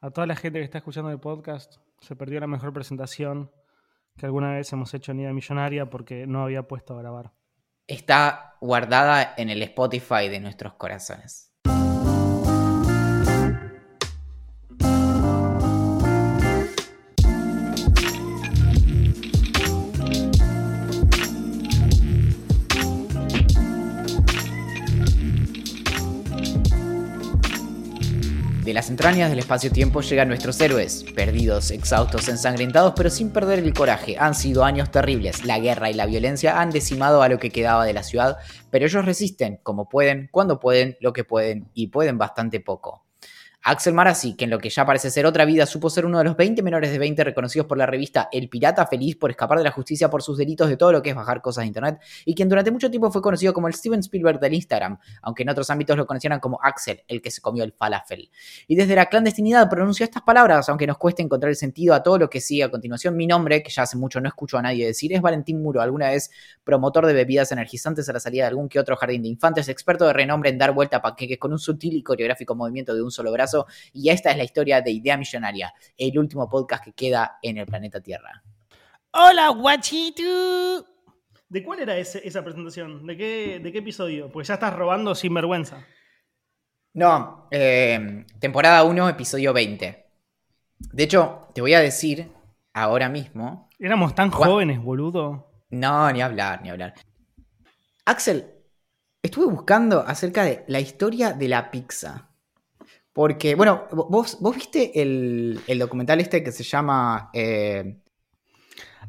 A toda la gente que está escuchando el podcast, se perdió la mejor presentación que alguna vez hemos hecho en Ida Millonaria porque no había puesto a grabar. Está guardada en el Spotify de nuestros corazones. Las entrañas del espacio-tiempo llegan nuestros héroes, perdidos, exhaustos, ensangrentados, pero sin perder el coraje. Han sido años terribles, la guerra y la violencia han decimado a lo que quedaba de la ciudad, pero ellos resisten, como pueden, cuando pueden, lo que pueden, y pueden bastante poco. Axel Marazzi, que en lo que ya parece ser otra vida, supo ser uno de los 20 menores de 20 reconocidos por la revista El Pirata Feliz por escapar de la justicia por sus delitos de todo lo que es bajar cosas de internet, y quien durante mucho tiempo fue conocido como el Steven Spielberg del Instagram, aunque en otros ámbitos lo conocieran como Axel, el que se comió el falafel. Y desde la clandestinidad pronunció estas palabras, aunque nos cueste encontrar el sentido a todo lo que sigue a continuación. Mi nombre, que ya hace mucho no escucho a nadie decir, es Valentín Muro, alguna vez promotor de bebidas energizantes a la salida de algún que otro jardín de infantes, experto de renombre en dar vuelta a panqueques con un sutil y coreográfico movimiento de un solo brazo, y esta es la historia de Idea Millonaria, el último podcast que queda en el planeta Tierra. ¡Hola, guachito! ¿De cuál era ese- esa presentación? ¿De qué, ¿De qué episodio? Pues ya estás robando sin vergüenza. No, eh, temporada 1, episodio 20. De hecho, te voy a decir ahora mismo. Éramos tan jóvenes, boludo. No, ni hablar, ni hablar. Axel, estuve buscando acerca de la historia de la pizza. Porque, bueno, vos, vos viste el, el documental este que se llama eh,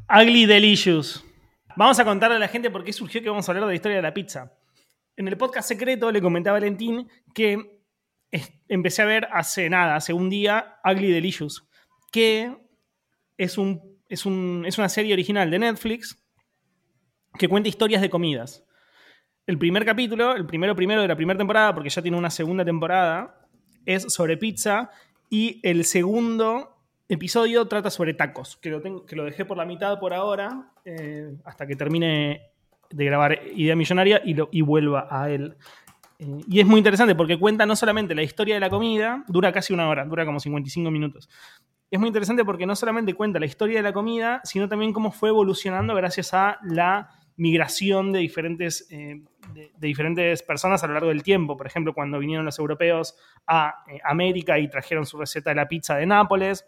Ugly Delicious. Vamos a contarle a la gente por qué surgió que vamos a hablar de la historia de la pizza. En el podcast secreto le comenté a Valentín que empecé a ver hace nada, hace un día, Ugly Delicious, que es, un, es, un- es una serie original de Netflix que cuenta historias de comidas. El primer capítulo, el primero primero de la primera temporada, porque ya tiene una segunda temporada, es sobre pizza y el segundo episodio trata sobre tacos, que lo, tengo, que lo dejé por la mitad por ahora, eh, hasta que termine de grabar Idea Millonaria y, lo, y vuelva a él. Eh, y es muy interesante porque cuenta no solamente la historia de la comida, dura casi una hora, dura como 55 minutos. Es muy interesante porque no solamente cuenta la historia de la comida, sino también cómo fue evolucionando gracias a la migración de diferentes, eh, de, diferentes personas a lo largo del tiempo. Por ejemplo, cuando vinieron los europeos a eh, América y trajeron su receta de la pizza de Nápoles,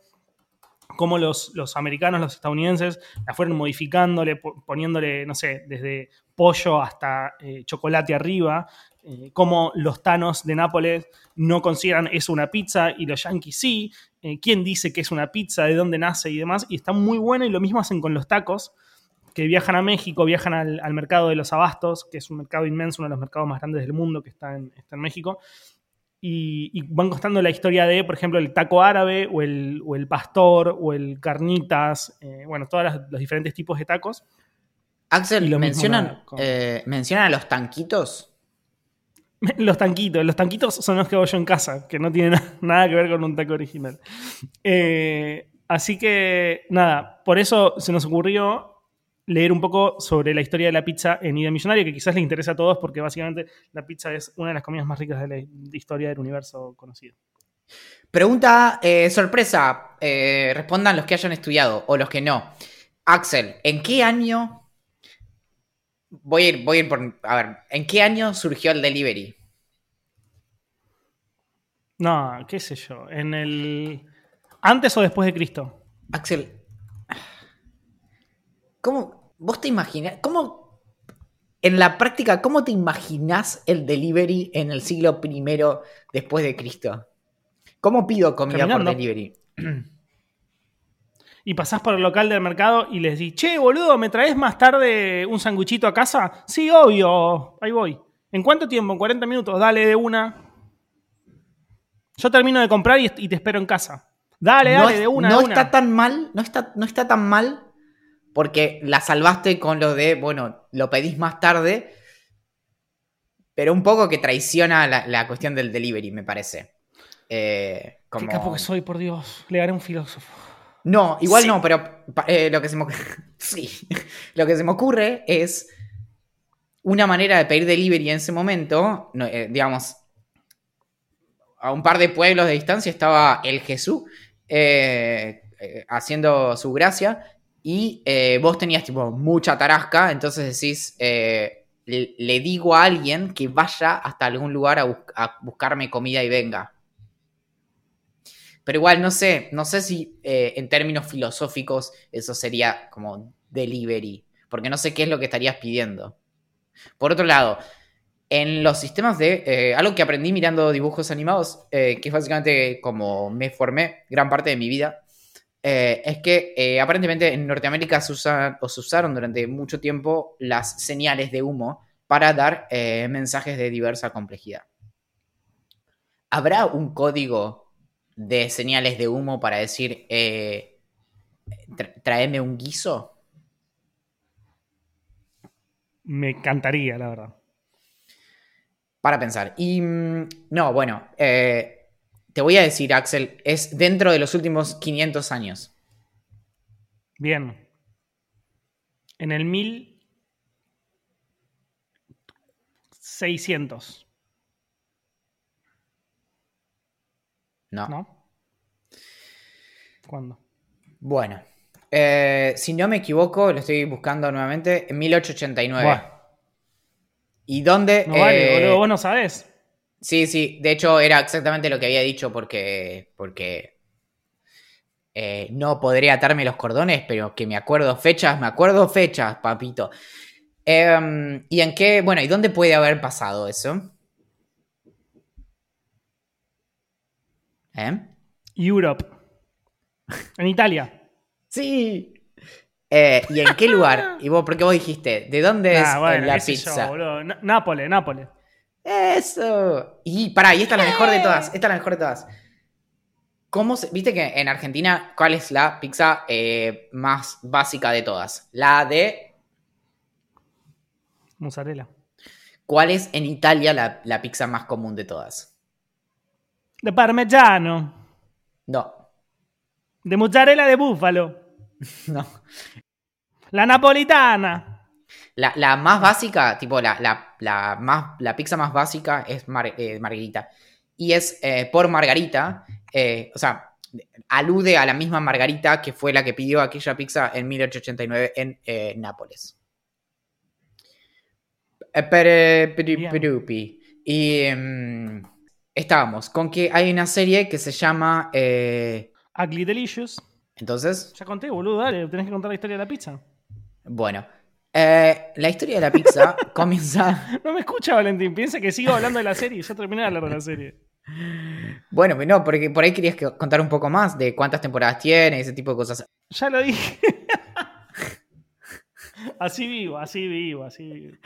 cómo los, los americanos, los estadounidenses, la fueron modificándole, po- poniéndole, no sé, desde pollo hasta eh, chocolate arriba, eh, cómo los tanos de Nápoles no consideran eso una pizza y los yankees sí, eh, quién dice que es una pizza, de dónde nace y demás, y está muy bueno y lo mismo hacen con los tacos, que viajan a México, viajan al, al mercado de los abastos, que es un mercado inmenso, uno de los mercados más grandes del mundo que está en, está en México, y, y van contando la historia de, por ejemplo, el taco árabe o el, o el pastor o el carnitas, eh, bueno, todos los, diferentes tipos de tacos. Axel, lo mencionan, con- eh, mencionan a los tanquitos. Los tanquitos, los tanquitos son los que hago yo en casa, que no tienen nada que ver con un taco original. Eh, así que, nada, por eso se nos ocurrió leer un poco sobre la historia de la pizza en Idea Millonaria, que quizás les interesa a todos porque básicamente la pizza es una de las comidas más ricas de la historia del universo conocido. Pregunta eh, sorpresa. eh, respondan los que hayan estudiado o los que no. Axel, ¿en qué año? Voy a ir, voy a ir por. A ver, ¿en qué año surgió el delivery? No, qué sé yo, en el... ¿Antes o después de Cristo? Axel, ¿cómo vos te imaginas? ¿Cómo en la práctica, cómo te imaginás el delivery en el siglo I después de Cristo? ¿Cómo pido comida Caminando. por delivery? Y pasás por el local del mercado y les decís, che, boludo, ¿me traes más tarde un sanguchito a casa? Sí, obvio, ahí voy. ¿En cuánto tiempo? ¿En 40 minutos? Dale de una. Yo termino de comprar y, y te espero en casa. Dale, no dale, es- de una. no de una. está tan mal, no está, no está tan mal porque la salvaste con lo de, bueno, lo pedís más tarde, pero un poco que traiciona la, la cuestión del delivery, me parece. Eh, Qué como- capo que soy, por Dios. Le haré un filósofo. No, igual Sí. no, pero eh, lo que se me ocurre, sí, lo que se me ocurre es una manera de pedir delivery en ese momento, no, eh, digamos, a un par de pueblos de distancia estaba el Jesús eh, eh, haciendo su gracia y eh, vos tenías tipo mucha tarasca, entonces decís, eh, le, digo a alguien que vaya hasta algún lugar a, bus- a buscarme comida y venga. Pero igual no sé, no sé si eh, en términos filosóficos eso sería como delivery, porque no sé qué es lo que estarías pidiendo. Por otro lado, en los sistemas de... algo que aprendí mirando dibujos animados, que es básicamente como me formé gran parte de mi vida, eh, es que eh, aparentemente en Norteamérica se, usa- o se usaron durante mucho tiempo las señales de humo para dar eh, mensajes de diversa complejidad. ¿Habrá un código de señales de humo para decir tra- tráeme un guiso? Me encantaría, la verdad. Para pensar. Y mm, no, bueno, eh, te voy a decir, Axel, es dentro de los últimos 500 años. Bien. En el 1600, No. ¿no? ¿Cuándo? Bueno, eh, si no me equivoco, lo estoy buscando nuevamente, en 1889. Buah, ¿Y dónde? no vale, Eh, boludo, vos no sabés. Sí, sí, de hecho era exactamente lo que había dicho porque, porque eh, no podré atarme los cordones, pero que me acuerdo fechas, me acuerdo fechas, papito. Em, ¿Y en qué? Bueno, ¿y dónde puede haber pasado eso? ¿Eh? Europe. En Italia. Sí. Eh, ¿Y en qué lugar? ¿Y vos, por qué vos dijiste? ¿De dónde es bueno, la yo, pizza? Nápoles, Nápoles. Eso. Y pará, y esta es la mejor de todas. Esta es la mejor de todas. ¿Cómo se, Viste que en Argentina, ¿cuál es la pizza eh, más básica de todas? La de. Mozzarella. ¿Cuál es en Italia la, la pizza más común de todas? De parmigiano. No, De mozzarella de búfalo. no. La napolitana. La, la más básica, tipo la, la, la más, la pizza más básica es mar- eh, margarita. Y es eh, por margarita, eh, o sea, alude a la misma margarita que fue la que pidió aquella pizza en 1889 en Nápoles. Perupi. Y mm, estábamos con que hay una serie que se llama... Ugly Delicious. entonces, Ya conté, boludo, dale, tenés que contar la historia de la pizza. bueno. Eh, la historia de la pizza comienza... No me escucha, Valentín. Piensa que sigo hablando de la serie. Ya terminé de hablar de la serie. Bueno, pero no, porque por ahí querías que- contar un poco más de cuántas temporadas tiene ese tipo de cosas. Ya lo dije. Así vivo, así vivo, así vivo.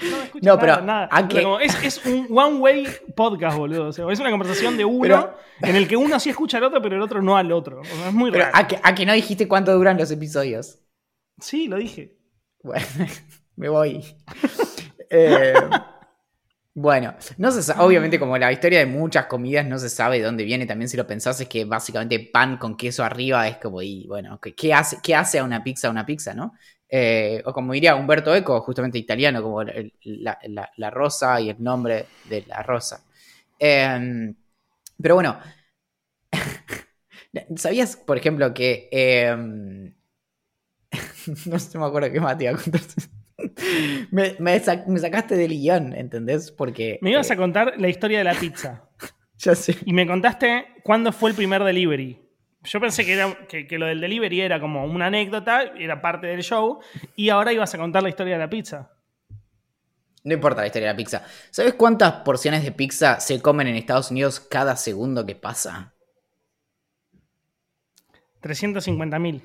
No me No, nada, pero nada. es, es un one-way podcast, boludo. O sea, es una conversación de uno Pero- en el que uno sí escucha al otro, pero el otro no al otro. O sea, es muy Pero raro. ¿a que, a que no dijiste cuánto duran los episodios? Sí, lo dije. Bueno, me voy. Eh, bueno, no se sa- obviamente como la historia de muchas comidas no se sabe de dónde viene, también si lo pensás es que básicamente pan con queso arriba es como, y bueno, ¿qué, hace, qué hace a una pizza una pizza, no? Eh, o como diría Humberto Eco, justamente italiano, como la, la- rosa y el nombre de la rosa. Eh, pero bueno, ¿sabías, por ejemplo, que... eh, no sé, me acuerdo qué más te iba a contar. me, me sac- me sacaste del guion, ¿entendés? Porque... Me ibas eh, a contar la historia de la pizza. Ya sé. Y me contaste cuándo fue el primer delivery. Yo pensé que, era, que, que lo del delivery era como una anécdota, era parte del show, y ahora ibas a contar la historia de la pizza. No importa la historia de la pizza. ¿Sabes cuántas porciones de pizza se comen en Estados Unidos cada segundo que pasa? 350.000.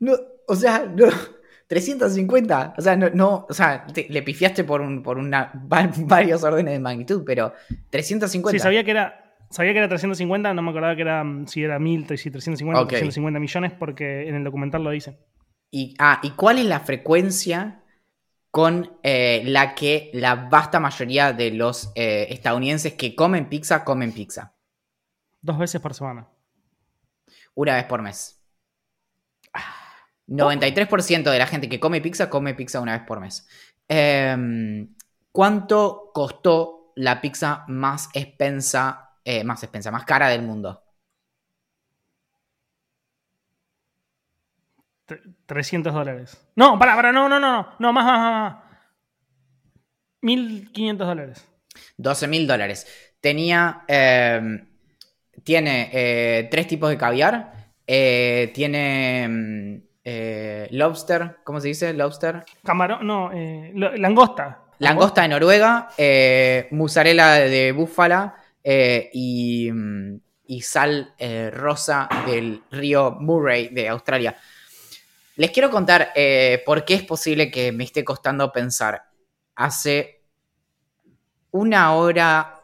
No, o sea, no. 350. O sea, no, no o sea, te- le pifiaste por, un, por una, va- varios órdenes de magnitud, pero 350. Sí, sabía que era. Sabía que era 350, no me acordaba que era mm, si era 1000, si 350, Ok. 350 millones, porque en el documental lo dice. Y, ah, ¿y cuál es la frecuencia con eh, la que la vasta mayoría de los eh, estadounidenses que comen pizza comen pizza? Dos veces por semana. Una vez por mes. 93% de la gente que come pizza come pizza una vez por mes. Em, ¿Cuánto costó la pizza más expensa, eh, más expensa, más cara del mundo? Tre- 300 dólares. No, para, para, no, no, no, no, no, más, más, más. más. 1500 dólares. 12 mil dólares. Tenía. eh, tiene eh, tres tipos de caviar. eh, tiene. Eh, lobster. ¿Cómo se dice? Lobster. Camarón, no, eh, lo- langosta. Langosta de Noruega. eh, mozzarella de búfala. eh, y, mm, y sal rosa del río Murray de Australia. Les quiero contar por qué es posible que me esté costando pensar. Hace una hora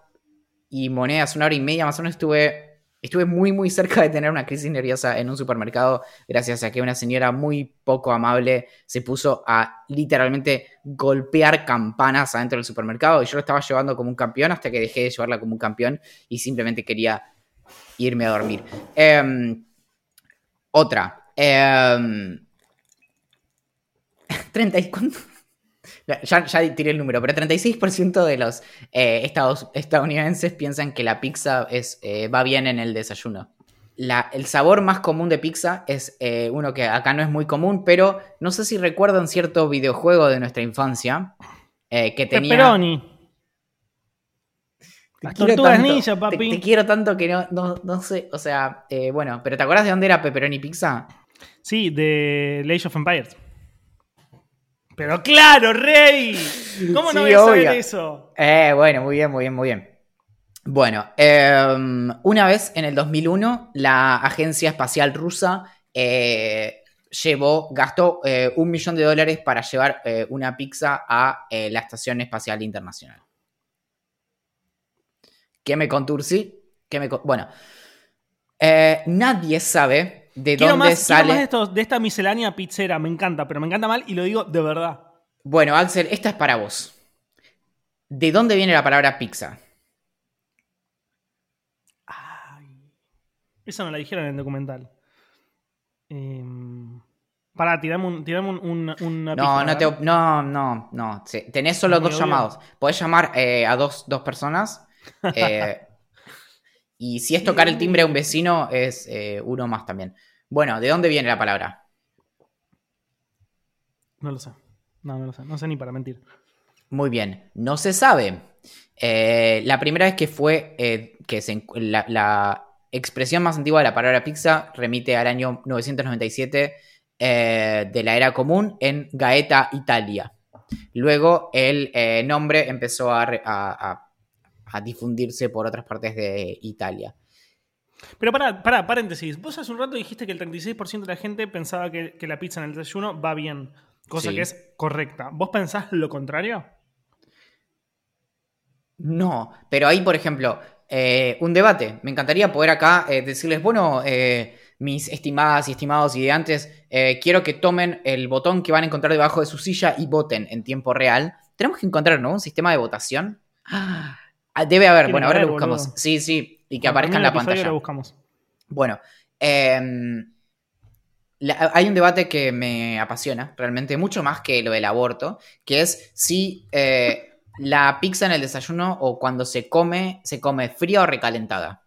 y monedas, una hora y media más o menos estuve, estuve muy muy cerca de tener una crisis nerviosa en un supermercado gracias a que una señora muy poco amable se puso a literalmente golpear campanas adentro del supermercado y yo lo estaba llevando como un campeón hasta que dejé de llevarla como un campeón y simplemente quería irme a dormir. Em, otra. em, 30 y? Ya, ya tiré el número, pero 36% de los eh, estados- estadounidenses piensan que la pizza es, eh, va bien en el desayuno. La- el sabor más común de pizza es eh, uno que acá no es muy común, pero no sé si recuerdan cierto videojuego de nuestra infancia que tenía... Pepperoni. Te Las quiero tortugas tanto, ninja, te- papi. Te, quiero tanto que no, no, no sé, o sea, bueno, pero ¿te acuerdas de dónde era Pepperoni Pizza? Sí, de Age of Empires. Pero claro, Rey. ¿Cómo no Sí, voy a saber obvio. eso? Eh, bueno, muy bien, muy bien, muy bien. Bueno, em, una vez en el 2001, la Agencia Espacial Rusa eh, llevó, gastó eh, un millón de dólares para llevar una pizza a la Estación Espacial Internacional. ¿Qué me conturci? ¿Qué me con- bueno, nadie sabe de Quiero dónde más, sale. más de, estos- de esta miscelánea pizzera, me encanta, pero me encanta mal y lo digo de verdad. Bueno, Axel, esta es para vos. ¿De dónde viene la palabra pizza? Ay. Eso no la dijeron en el documental. Em, pará, tirame, un, tirame un- un- una No, no, te, no, no, no. Sí, Tenés solo dos llamados. Podés llamar eh, a dos, dos personas. eh, y si es tocar el timbre a un vecino, es eh, uno más también. Bueno, ¿de dónde viene la palabra? No lo sé. No, no lo sé. No sé ni para mentir. Muy bien, no se sabe. Eh, la primera vez que fue eh, que se la, la expresión más antigua de la palabra pizza remite al año 997 eh, de la era común en Gaeta, Italia. Luego el nombre empezó a, re- a- a- a difundirse por otras partes de Italia. Pero pará, pará, paréntesis. Vos hace un rato dijiste que el 36% de la gente pensaba que, que la pizza en el desayuno va bien. Cosa Sí. que es correcta. ¿Vos pensás lo contrario? No, pero ahí, por ejemplo, eh, un debate. Me encantaría poder acá eh, decirles, bueno, eh, mis estimadas y estimados ideantes, quiero que tomen el botón que van a encontrar debajo de su silla y voten en tiempo real. Tenemos que encontrar, ¿no? Un sistema de votación. Ah, debe haber, bueno, ahora haber, lo buscamos. boludo. Sí, sí, y que Cuando aparezca en la pantalla. Lo buscamos. Bueno, em, la- hay un debate que me apasiona realmente, mucho más que lo del aborto, que es si eh, la pizza en el desayuno o cuando se come, se come fría o recalentada.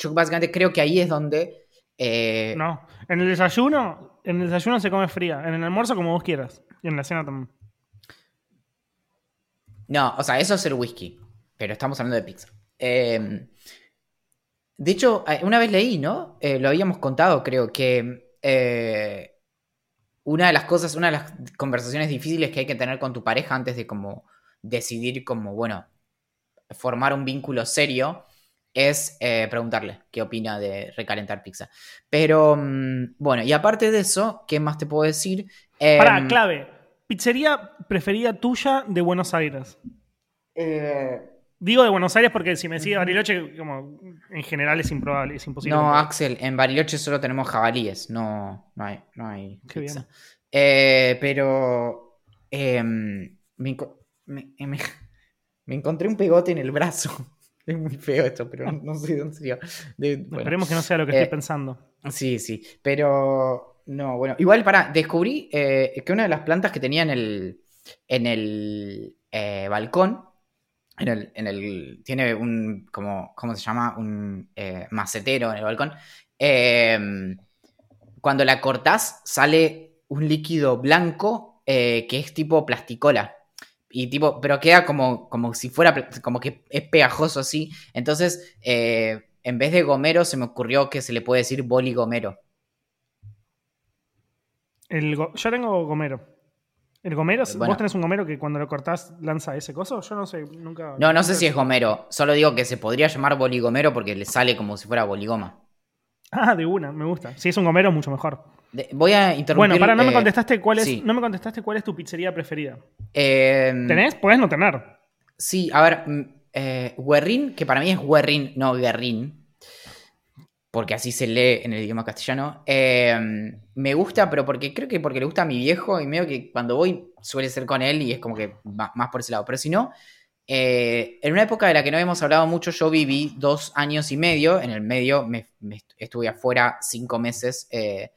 Yo básicamente creo que ahí es donde... eh, No. En el desayuno, en el desayuno se come fría. En el almuerzo, como vos quieras. Y en la cena también. No, o sea, eso es el whisky, pero estamos hablando de pizza. Eh, de hecho, eh, una vez leí, ¿no? Eh, lo habíamos contado, creo, que eh, una de las cosas, una de las conversaciones difíciles que hay que tener con tu pareja antes de como decidir como, bueno, formar un vínculo serio es eh, preguntarle qué opina de recalentar pizza. Pero, mm, bueno, y aparte de eso, ¿qué más te puedo decir? Pará, Em, clave. Pizzería preferida tuya de Buenos Aires. eh, Digo de Buenos Aires porque si me sigue Bariloche, como en general es improbable, es imposible. No, Axel, en Bariloche solo tenemos jabalíes, no, no hay, no hay Qué pizza. bien. Eh, pero em, me, me- eh, me- me encontré un pegote en el brazo. Es muy feo esto, pero no, no sé de dónde sería. De- bueno, Esperemos que no sea lo que Eh, estoy pensando. Sí, sí, pero no, bueno, igual para, descubrí eh, que una de las plantas que tenía en el, en el eh, balcón en el, en el, tiene un, como, ¿cómo se llama? Un eh, macetero en el balcón. Em, cuando la cortás sale un líquido blanco que es tipo plasticola. Y tipo, pero queda como, como si fuera, como que es pegajoso así. Entonces, en vez de gomero se me ocurrió que se le puede decir boligomero. El yo tengo gomero. ¿El gomero? ¿Vos tenés un gomero que cuando lo cortás lanza ese coso? Yo no sé, nunca. No, no sé si es gomero. Solo digo que se podría llamar boligomero porque le sale como si fuera boligoma. Ah, de una, me gusta. Si es un gomero, mucho mejor. voy a interrumpir. Bueno, para, no me eh, contestaste cuál es. No me contestaste cuál es tu pizzería preferida. Em, ¿Tenés? Podés no tener. Sí, a ver. Mm, eh, Guerrín, que para mí es Guerrín, no Guerrín porque así se lee en el idioma castellano. Em, me gusta, pero porque creo que porque le gusta a mi viejo y medio que cuando voy suele ser con él y es como que va más por ese lado. Pero si no, eh, en una época de la que no hemos hablado mucho, yo viví dos años y medio. En el medio me, estuve afuera cinco meses, eh,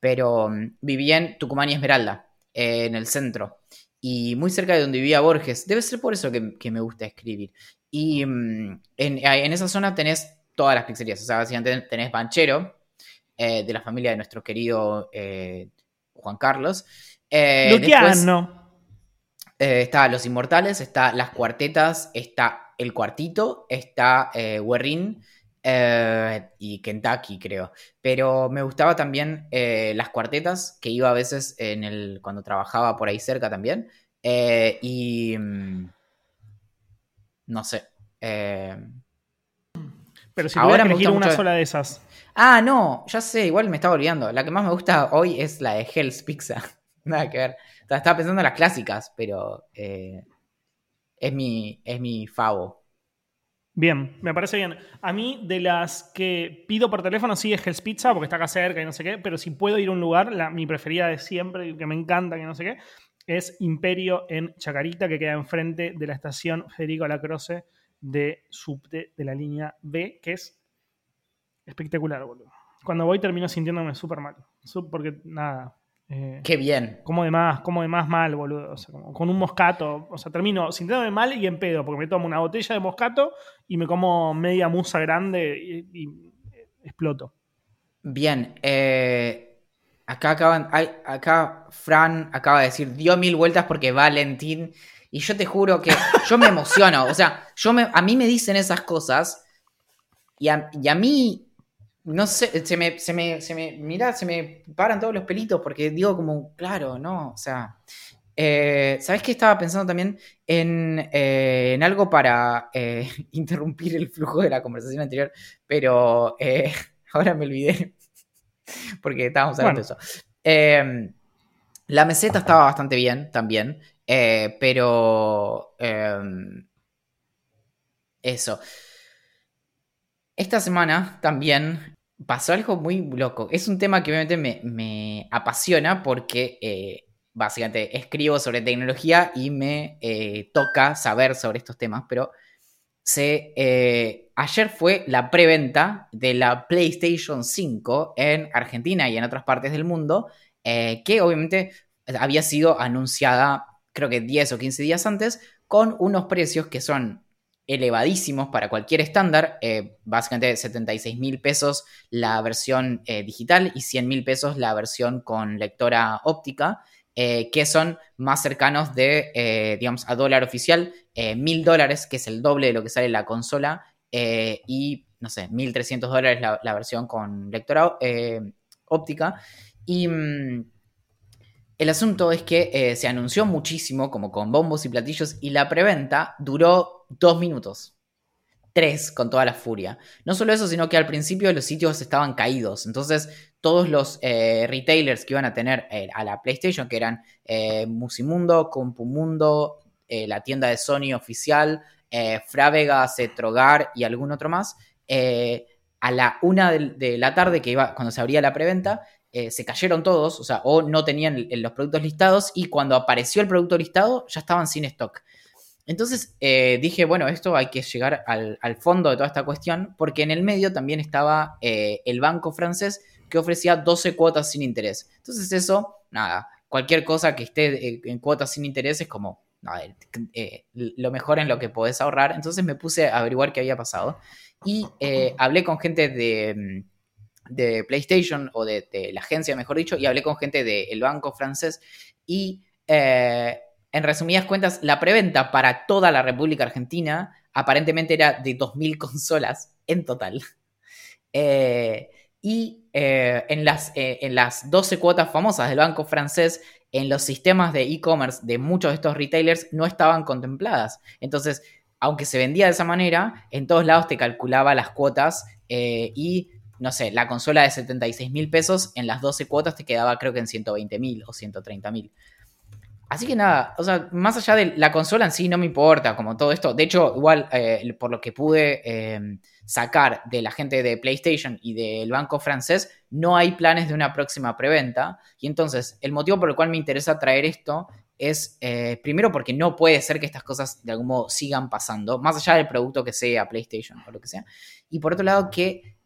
pero mm, viví en Tucumán y Esmeralda, eh, en el centro. Y muy cerca de donde vivía Borges. Debe ser por eso que, me gusta escribir. Y mm, en, en esa zona tenés todas las pizzerías. O sea, básicamente tenés Banchero, eh, de la familia de nuestro querido eh, Juan Carlos. Eh, Luciano. está Los Inmortales, está Las Cuartetas, está El Cuartito, está Werrin y Kentucky, creo. Pero me gustaba también Las Cuartetas, que iba a veces en el, cuando trabajaba por ahí cerca también. y... Mm, no sé. Pero si Ahora me elegir una sola de esas. Ah, no, ya sé, igual me estaba olvidando. La que más me gusta hoy es la de Hell's Pizza. Nada que ver. estaba pensando en las clásicas, pero eh, es, mi, es mi favo. Bien, me parece bien. A mí, de las que pido por teléfono, sí es Hell's Pizza, porque está acá cerca y no sé qué, pero si puedo ir a un lugar, la, mi preferida de siempre, que me encanta, que no sé qué, es Imperio en Chacarita, que queda enfrente de la estación Federico Lacroce de subte de la línea B, que es espectacular, boludo. Cuando voy termino sintiéndome súper mal. Porque nada. Eh, Qué bien. Como de más, como de más mal, boludo. O sea, con un moscato. O sea, termino sintiéndome mal y en pedo, porque me tomo una botella de moscato y me como media musa grande y, exploto. Bien. Eh, acá acaban. acá Fran acaba de decir, dio mil vueltas porque Valentín y yo te juro que yo me emociono. O sea, yo me, a mí me dicen esas cosas y a, mí, no sé, se me, se me, se me, mira, se me paran todos los pelitos porque digo como, claro, no, o sea... Eh, ¿Sabes qué estaba pensando también? En, eh, en algo para eh, interrumpir el flujo de la conversación anterior, pero ahora me olvidé porque estábamos hablando de eso. la meseta estaba bastante bien también. Eh, pero... Em, eso. Esta semana también pasó algo muy loco. Es un tema que obviamente me, apasiona porque eh, básicamente escribo sobre tecnología y me eh, toca saber sobre estos temas, pero se, ayer fue la preventa de la PlayStation 5 en Argentina y en otras partes del mundo, que obviamente había sido anunciada creo que 10 o 15 días antes, con unos precios que son elevadísimos para cualquier estándar, eh, básicamente 76 mil pesos la versión eh, digital y 100 mil pesos la versión con lectora óptica, eh, que son más cercanos de, digamos, a dólar oficial, mil dólares, que es el doble de lo que sale la consola, y, no sé, 1.300 dólares la, versión con lectora óptica. Y mm, el asunto es que eh, se anunció muchísimo, como con bombos y platillos, y la preventa duró dos minutos. Tres con toda la furia. No solo eso, sino que al principio los sitios estaban caídos. Entonces, todos los eh, retailers que iban a tener eh, a la PlayStation, que eran Musimundo, Compumundo, la tienda de Sony oficial, Frávega, Cetrogar y algún otro más, a la una de, la tarde, que iba cuando se abría la preventa, eh, se cayeron todos, o sea, o no tenían los productos listados y cuando apareció el producto listado ya estaban sin stock. Entonces eh, dije, bueno, esto hay que llegar al, fondo de toda esta cuestión, porque en el medio también estaba eh, el banco francés que ofrecía 12 cuotas sin interés. Entonces eso, nada, cualquier cosa que esté en cuotas sin interés es como lo mejor en lo que podés ahorrar. Entonces me puse a averiguar qué había pasado. Y hablé con gente de, de PlayStation o de, la agencia, mejor dicho, y hablé con gente del banco francés. Y eh, en resumidas cuentas, la preventa para toda la República Argentina aparentemente era de 2.000 consolas en total. y en, las, en las 12 cuotas famosas del banco francés en los sistemas de e-commerce de muchos de estos retailers no estaban contempladas. Entonces, aunque se vendía de esa manera, en todos lados te calculaba las cuotas eh, y, no sé, la consola de 76 mil pesos en las 12 cuotas te quedaba creo que en 120 mil o 130 mil. Así que nada, o sea, más allá de la consola en sí no me importa, como todo esto. De hecho, igual, eh, por lo que pude eh, sacar de la gente de PlayStation y del banco francés, no hay planes de una próxima preventa. Y entonces, el motivo por el cual me interesa traer esto es, eh, primero, porque no puede ser que estas cosas de algún modo sigan pasando, más allá del producto que sea PlayStation o lo que sea. Y por otro lado, que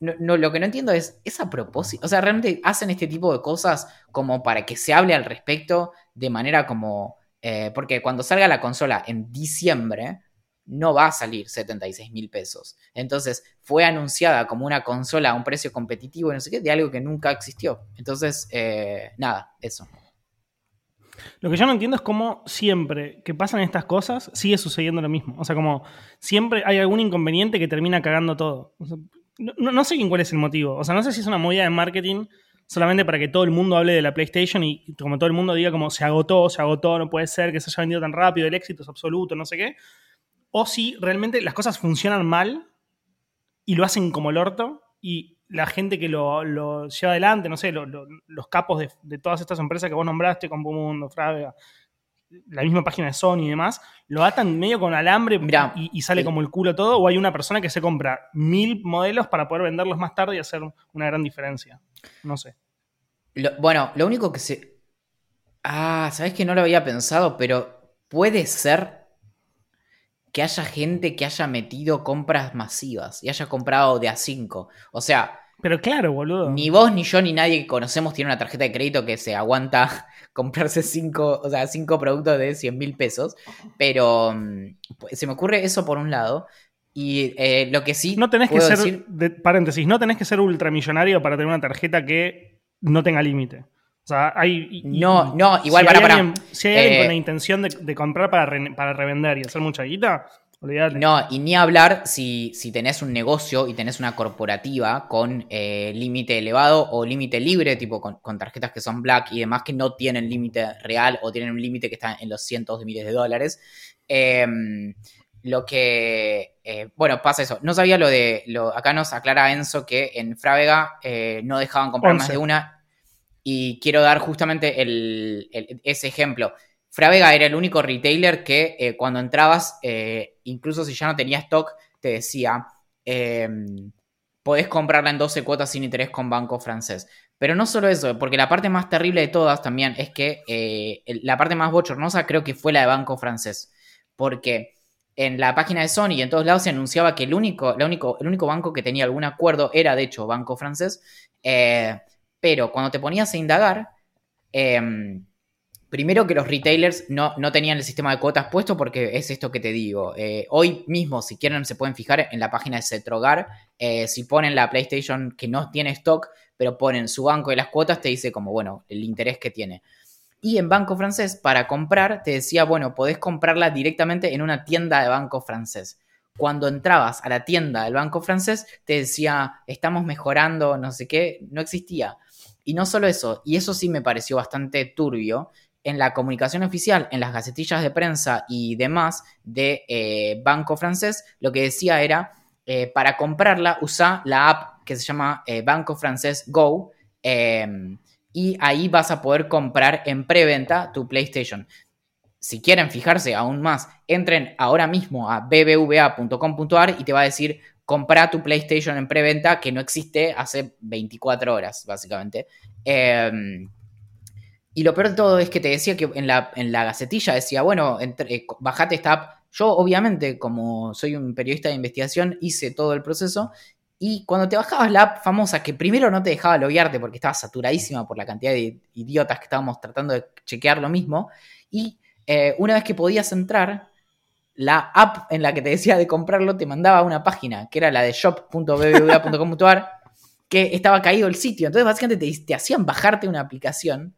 no, lo que no entiendo es, ¿es a propósito? O sea, ¿realmente hacen este tipo de cosas como para que se hable al respecto de manera como... Eh, porque cuando salga la consola en diciembre, no va a salir 76 mil pesos. Entonces, fue anunciada como una consola a un precio competitivo y no sé qué, de algo que nunca existió. Entonces, eh, nada, eso. Lo que yo no entiendo es cómo siempre que pasan estas cosas sigue sucediendo lo mismo. O sea, como siempre hay algún inconveniente que termina cagando todo. No, sé quién cuál es el motivo. O sea, no sé si es una movida de marketing solamente para que todo el mundo hable de la PlayStation y como todo el mundo diga como se agotó, se agotó, no puede ser que se haya vendido tan rápido, el éxito es absoluto, no sé qué. O si realmente las cosas funcionan mal y lo hacen como el orto y la gente que lo, lleva adelante, no sé, los capos de, todas estas empresas que vos nombraste, Mundo, Frávega, la misma página de Sony y demás, lo atan medio con alambre y, sale como el culo todo, o hay una persona que se compra mil modelos para poder venderlos más tarde y hacer una gran diferencia. No sé. bueno, lo único que se. Ah, sabes que no lo había pensado, pero puede ser que haya gente que haya metido compras masivas y haya comprado de a 5. O sea, pero claro, boludo. Ni vos, ni yo, ni nadie que conocemos tiene una tarjeta de crédito que se aguanta comprarse cinco, o sea, cinco productos de 100 mil pesos. Pero mm, se me ocurre eso por un lado. Y eh, lo que sí. No tenés que ser. paréntesis, no tenés que ser ultramillonario para tener una tarjeta que no tenga límite. O sea, hay. no, no, igual si para, para. Si hay alguien con eh, la intención de, comprar para, para revender y hacer mucha guita, no, y ni hablar si, si, tenés un negocio y tenés una corporativa con eh, límite elevado o límite libre, tipo con, tarjetas que son black y demás que no tienen límite real o tienen un límite que está en los cientos de miles de dólares. Em, lo que, eh, bueno, pasa eso. No sabía lo de, lo, acá nos aclara Enzo que en Frávega eh, no dejaban comprar más de una y quiero dar justamente ese ejemplo. Fravega era el único retailer que eh, cuando entrabas, eh, incluso si ya no tenía stock, te decía, em, podés comprarla en 12 cuotas sin interés con banco francés. Pero no solo eso, porque la parte más terrible de todas también es que eh, la parte más bochornosa creo que fue la de banco francés. Porque en la página de Sony y en todos lados se anunciaba que el único, único, el único banco que tenía algún acuerdo era de hecho banco francés. Pero cuando te ponías a indagar, em, Primero que los retailers no, no, tenían el sistema de cuotas puesto porque es esto que te digo. Eh, hoy mismo, si quieren, se pueden fijar en la página de Cetrogar. Eh, si ponen la PlayStation que no tiene stock, pero ponen su banco de las cuotas, te dice como, bueno, el interés que tiene. Y en Banco Francés, para comprar, te decía, bueno, podés comprarla directamente en una tienda de Banco Francés. Cuando entrabas a la tienda del Banco Francés, te decía, estamos mejorando, no sé qué, no existía. Y no solo eso, y eso sí me pareció bastante turbio, en la comunicación oficial, en las gacetillas de prensa y demás de eh, Banco Francés, lo que decía era, eh, para comprarla usa la app que se llama eh, Banco Francés Go em, y ahí vas a poder comprar en preventa tu PlayStation. Si quieren fijarse aún más, entren ahora mismo a bbva.com.ar y te va a decir compra tu PlayStation en preventa que no existe hace 24 horas, básicamente. Em, y lo peor de todo es que te decía que en la, en la gacetilla decía, bueno, eh, bajate esta app. Yo, obviamente, como soy un periodista de investigación, hice todo el proceso Y cuando te bajabas la app famosa, que primero no te dejaba loguearte porque estaba saturadísima por la cantidad de idiotas que estábamos tratando de chequear lo mismo, y eh, una vez que podías entrar, la app en la que te decía de comprarlo te mandaba una página, que era la de shop.bbva.com.ar, que estaba caído el sitio. Entonces, básicamente te, hacían bajarte una aplicación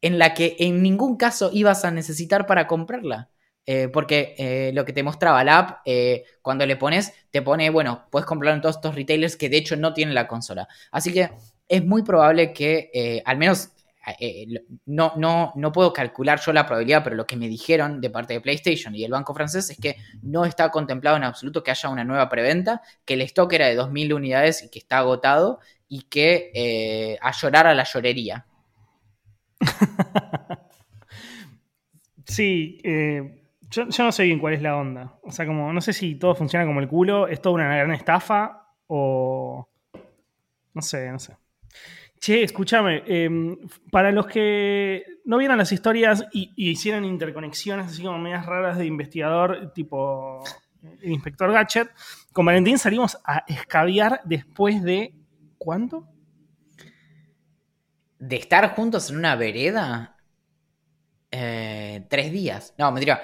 en la que en ningún caso ibas a necesitar para comprarla. Eh, porque eh, lo que te mostraba la app, eh, cuando le pones, te pone, bueno, puedes comprarlo en todos estos retailers que de hecho no tienen la consola. Así que es muy probable que, al menos, no, no, no puedo calcular yo la probabilidad, pero lo que me dijeron de parte de PlayStation y el banco francés es que no está contemplado en absoluto que haya una nueva preventa, que el stock era de 2.000 unidades y que está agotado y que a llorar a la llorería. sí, eh, yo, no sé bien cuál es la onda. O sea, como no sé si todo funciona como el culo, es toda una gran estafa o... No sé, no sé. Che, escúchame, em, para los que no vieron las historias y, hicieron interconexiones así como medias raras de investigador, tipo el inspector Gadget, con Valentín salimos a escabiar después de... ¿Cuánto? De estar juntos en una vereda. Eh, tres días. No, me diría,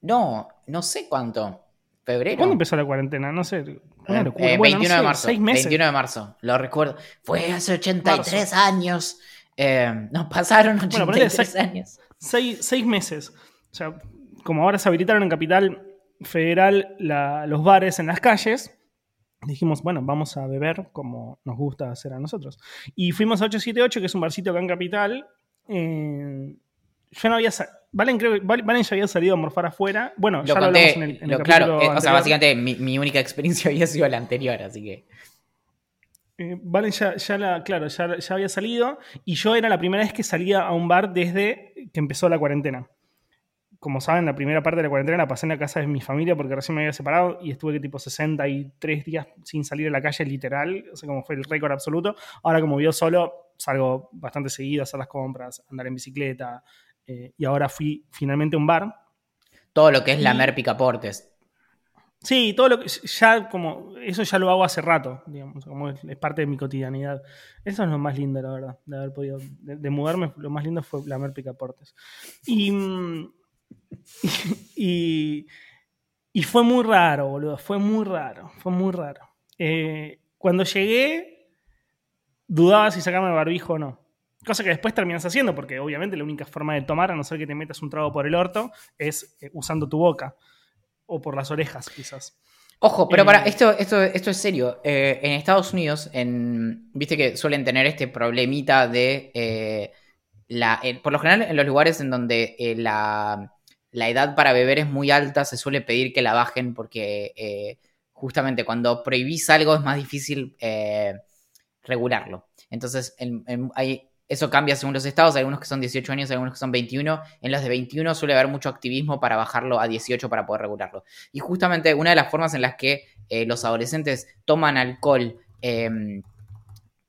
no, no sé cuánto. ¿Febrero? ¿Cuándo empezó la cuarentena? No sé. 21 eh, de marzo. Seis meses. 21 de marzo, lo recuerdo. Fue hace 83 años. Eh, nos pasaron 83 años. Seis, meses. O sea, como ahora se habilitaron en Capital Federal los bares en las calles, dijimos, bueno, vamos a beber como nos gusta hacer a nosotros. Y fuimos a 878, que es un barcito acá en Capital. Eh, yo no había Valen, creo Valen ya había salido a morfar afuera. Bueno, ya lo conté, en el, Claro, eh, o sea, básicamente mi, única experiencia había sido la anterior, así que. Eh, Valen ya, ya, la, claro, ya, ya, había salido. Y yo era la primera vez que salía a un bar desde que empezó la cuarentena. Como saben, la primera parte de la cuarentena la pasé en la casa de mi familia porque recién me había separado y estuve que tipo 63 días sin salir de la calle literal. O sea, como fue el récord absoluto. Ahora, como vivo solo, salgo bastante seguido a hacer las compras, andar en bicicleta, eh, y ahora fui finalmente a un bar. Todo lo que es la Mer Picaportes. Sí, todo lo que ya como eso ya lo hago hace rato, digamos, como es, parte de mi cotidianidad. Eso es lo más lindo, la verdad, de haber podido de, mudarme, lo más lindo fue la Mer Picaportes. Y, y, y fue muy raro, boludo, fue muy raro, fue muy raro. Eh, cuando llegué dudaba si sacarme el barbijo o no. Cosa que después terminas haciendo, porque obviamente la única forma de tomar, a no ser que te metas un trago por el orto, es eh, usando tu boca. O por las orejas, quizás. Ojo, pero para, eh, esto, esto, esto es serio. Eh, en Estados Unidos, en, viste que suelen tener este problemita de. la, por lo general, en los lugares en donde la, la, edad para beber es muy alta, se suele pedir que la bajen porque justamente cuando prohibís algo es más difícil regularlo. Entonces, hay eso cambia según los estados, hay algunos que son 18 años, algunos que son 21. En los de 21 suele haber mucho activismo para bajarlo a 18 para poder regularlo. Y justamente una de las formas en las que eh, los adolescentes toman alcohol em,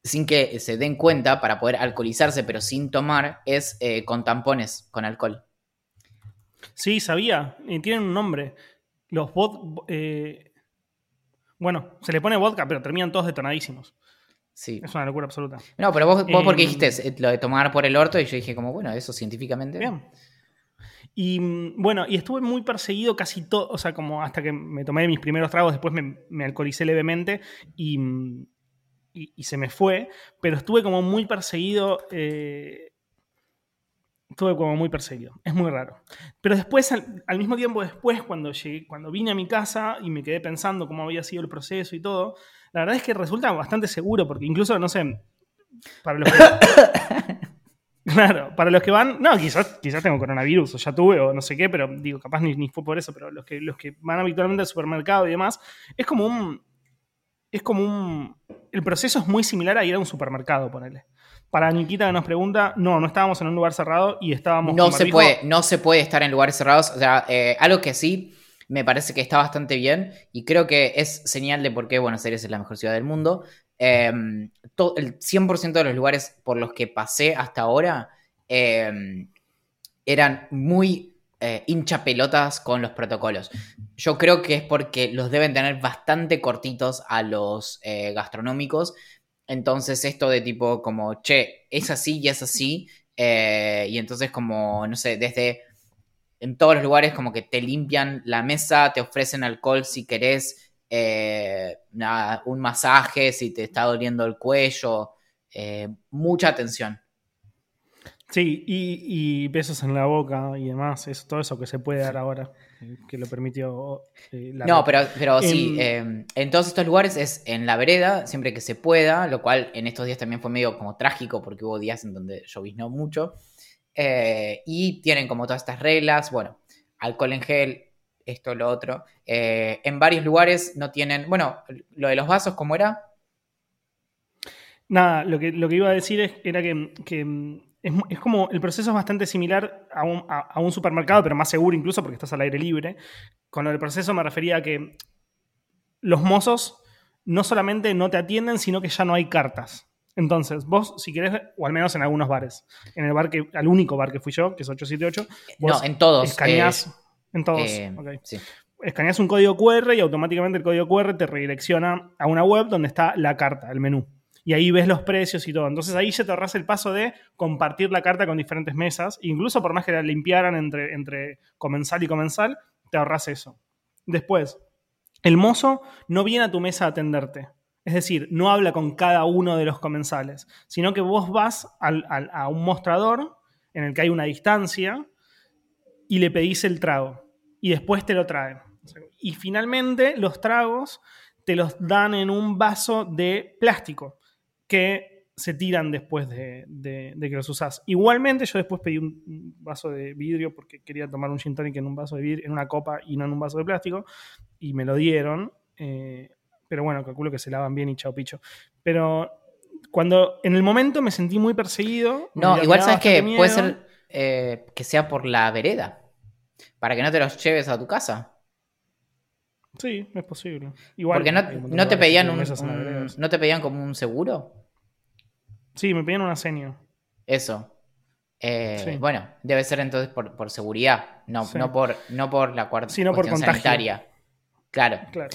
sin que se den cuenta para poder alcoholizarse, pero sin tomar, es eh, con tampones con alcohol. Sí, sabía. tienen un nombre. Los bot. Eh, bueno, se le pone vodka, pero terminan todos detonadísimos. Es una locura absoluta. No, pero vos, vos porque em, dijiste lo de tomar por el orto y yo dije como, bueno, eso científicamente. Bien. Y mm, bueno, y estuve muy perseguido casi todo, o sea, como hasta que me tomé mis primeros tragos, después me, alcoholicé levemente mm, y, y, se me fue, pero estuve como muy perseguido, eh, estuve como muy perseguido, es muy raro. Pero después, al, mismo tiempo después, cuando, llegué, cuando vine a mi casa y me quedé pensando cómo había sido el proceso y todo, la verdad es que resulta bastante seguro, porque incluso, no sé, para los que. claro, para los que van. No, quizás, quizás tengo coronavirus, o ya tuve, o no sé qué, pero digo, capaz ni, ni fue por eso, pero los que, los que van habitualmente al supermercado y demás, es como un. Es como un. El proceso es muy similar a ir a un supermercado, ponele. Para Nikita que nos pregunta, no, no estábamos en un lugar cerrado y estábamos. No se puede, no se puede estar en lugares cerrados. O sea, eh, algo que sí me parece que está bastante bien y creo que es señal de por qué Buenos Aires es la mejor ciudad del mundo. Em, el 100% de los lugares por los que pasé hasta ahora em, eran muy eh, hincha pelotas con los protocolos. Yo creo que es porque los deben tener bastante cortitos a los eh, gastronómicos. Entonces esto de tipo como, che, es así y es así. eh, y entonces como, no sé, desde en todos los lugares como que te limpian la mesa, te ofrecen alcohol si querés, eh, nada, un masaje si te está doliendo el cuello. eh, mucha atención. Sí, y, y besos en la boca y demás, es todo eso que se puede dar ahora, eh, que lo permitió eh, la No, pero, pero sí, Em, eh, en todos estos lugares es en la vereda, siempre que se pueda, lo cual en estos días también fue medio como trágico porque hubo días en donde lloviznó mucho. Eh, y tienen como todas estas reglas, bueno, alcohol en gel, esto, lo otro. Eh, en varios lugares no tienen, bueno, lo de los vasos, ¿cómo era? Nada, lo que, lo que iba a decir es, era que, mm, es, como el proceso es bastante similar a un, a un supermercado, pero más seguro incluso porque estás al aire libre. Con el proceso me refería a que los mozos no solamente no te atienden, sino que ya no hay cartas. Entonces, vos, si querés, o al menos en algunos bares, en el bar que, al único bar que fui yo, que es 878, vos No, en todos. escaneás, eh, en todos, eh, ok sí. escaneas un código QR y automáticamente el código QR te redirecciona a una web donde está la carta, el menú. Y ahí ves los precios y todo. Entonces ahí ya te ahorras el paso de compartir la carta con diferentes mesas. Incluso por más que la limpiaran entre, entre comensal y comensal, te ahorras eso. Después, el mozo no viene a tu mesa a atenderte. Es decir, no habla con cada uno de los comensales, sino que vos vas a un mostrador en el que hay una distancia y le pedís el trago. Y después te lo traen. Y finalmente los tragos te los dan en un vaso de plástico que se tiran después de, que los usás. Igualmente yo después pedí un un vaso de vidrio porque quería tomar un gin tonic en un vaso de vidrio, en una copa y no en un vaso de plástico y me lo dieron. eh, pero bueno, calculo que se lavan bien y chao picho. Pero cuando en el momento me sentí muy perseguido. No, igual sabes que puede ser eh, que sea por la vereda. Para que no te los lleves a tu casa. Sí, es posible. Igual, Porque no, no te pedían un, no te pedían como un seguro. Sí, me pedían una seña. Eso. Eh, Sí. Bueno, debe ser entonces por, por seguridad, no, Sí. no, por, no por la cuar- Sí, no por contagio. sanitaria. Claro. Claro.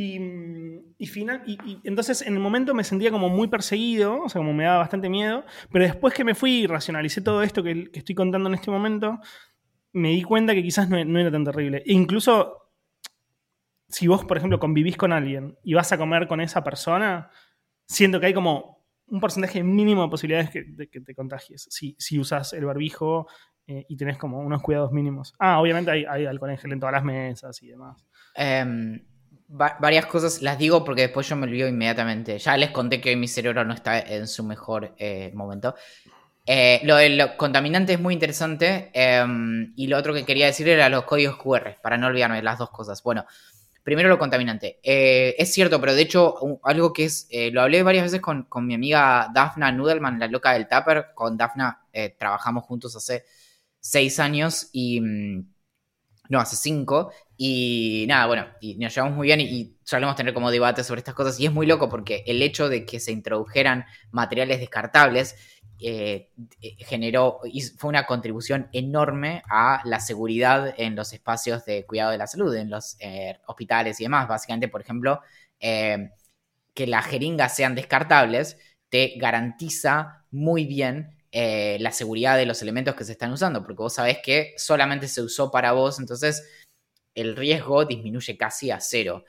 Y, y final, y, entonces en el momento me sentía como muy perseguido, o sea, como me daba bastante miedo, pero después que me fui y racionalicé todo esto que, estoy contando en este momento, me di cuenta que quizás no, era tan terrible. E incluso si vos, por ejemplo, convivís con alguien y vas a comer con esa persona, siento que hay como un porcentaje mínimo de posibilidades que- te contagies si, si usas el barbijo eh, y tenés como unos cuidados mínimos. Ah, obviamente hay, alcohol en gel en todas las mesas y demás. Em, va- varias cosas las digo porque después yo me olvido inmediatamente. Ya les conté que hoy mi cerebro no está en su mejor eh, momento. Eh, lo del contaminante es muy interesante. em, y lo otro que quería decir era los códigos QR, para no olvidarme las dos cosas. Bueno, primero lo contaminante. Eh, es cierto, pero de hecho, algo que es. eh, lo hablé varias veces con, con mi amiga Dafna Nudelman, la loca del Tupper. Con Dafna eh, trabajamos juntos hace seis años y. mm, no, hace cinco. Y nada, bueno, y nos llevamos muy bien y, y solemos tener como debates sobre estas cosas. Y es muy loco porque el hecho de que se introdujeran materiales descartables eh, eh, generó, fue una contribución enorme a la seguridad en los espacios de cuidado de la salud, en los eh, hospitales y demás. Básicamente, por ejemplo, eh, que las jeringas sean descartables te garantiza muy bien la seguridad de los elementos que se están usando, porque vos sabés que solamente se usó para vos, entonces el riesgo disminuye casi a cero.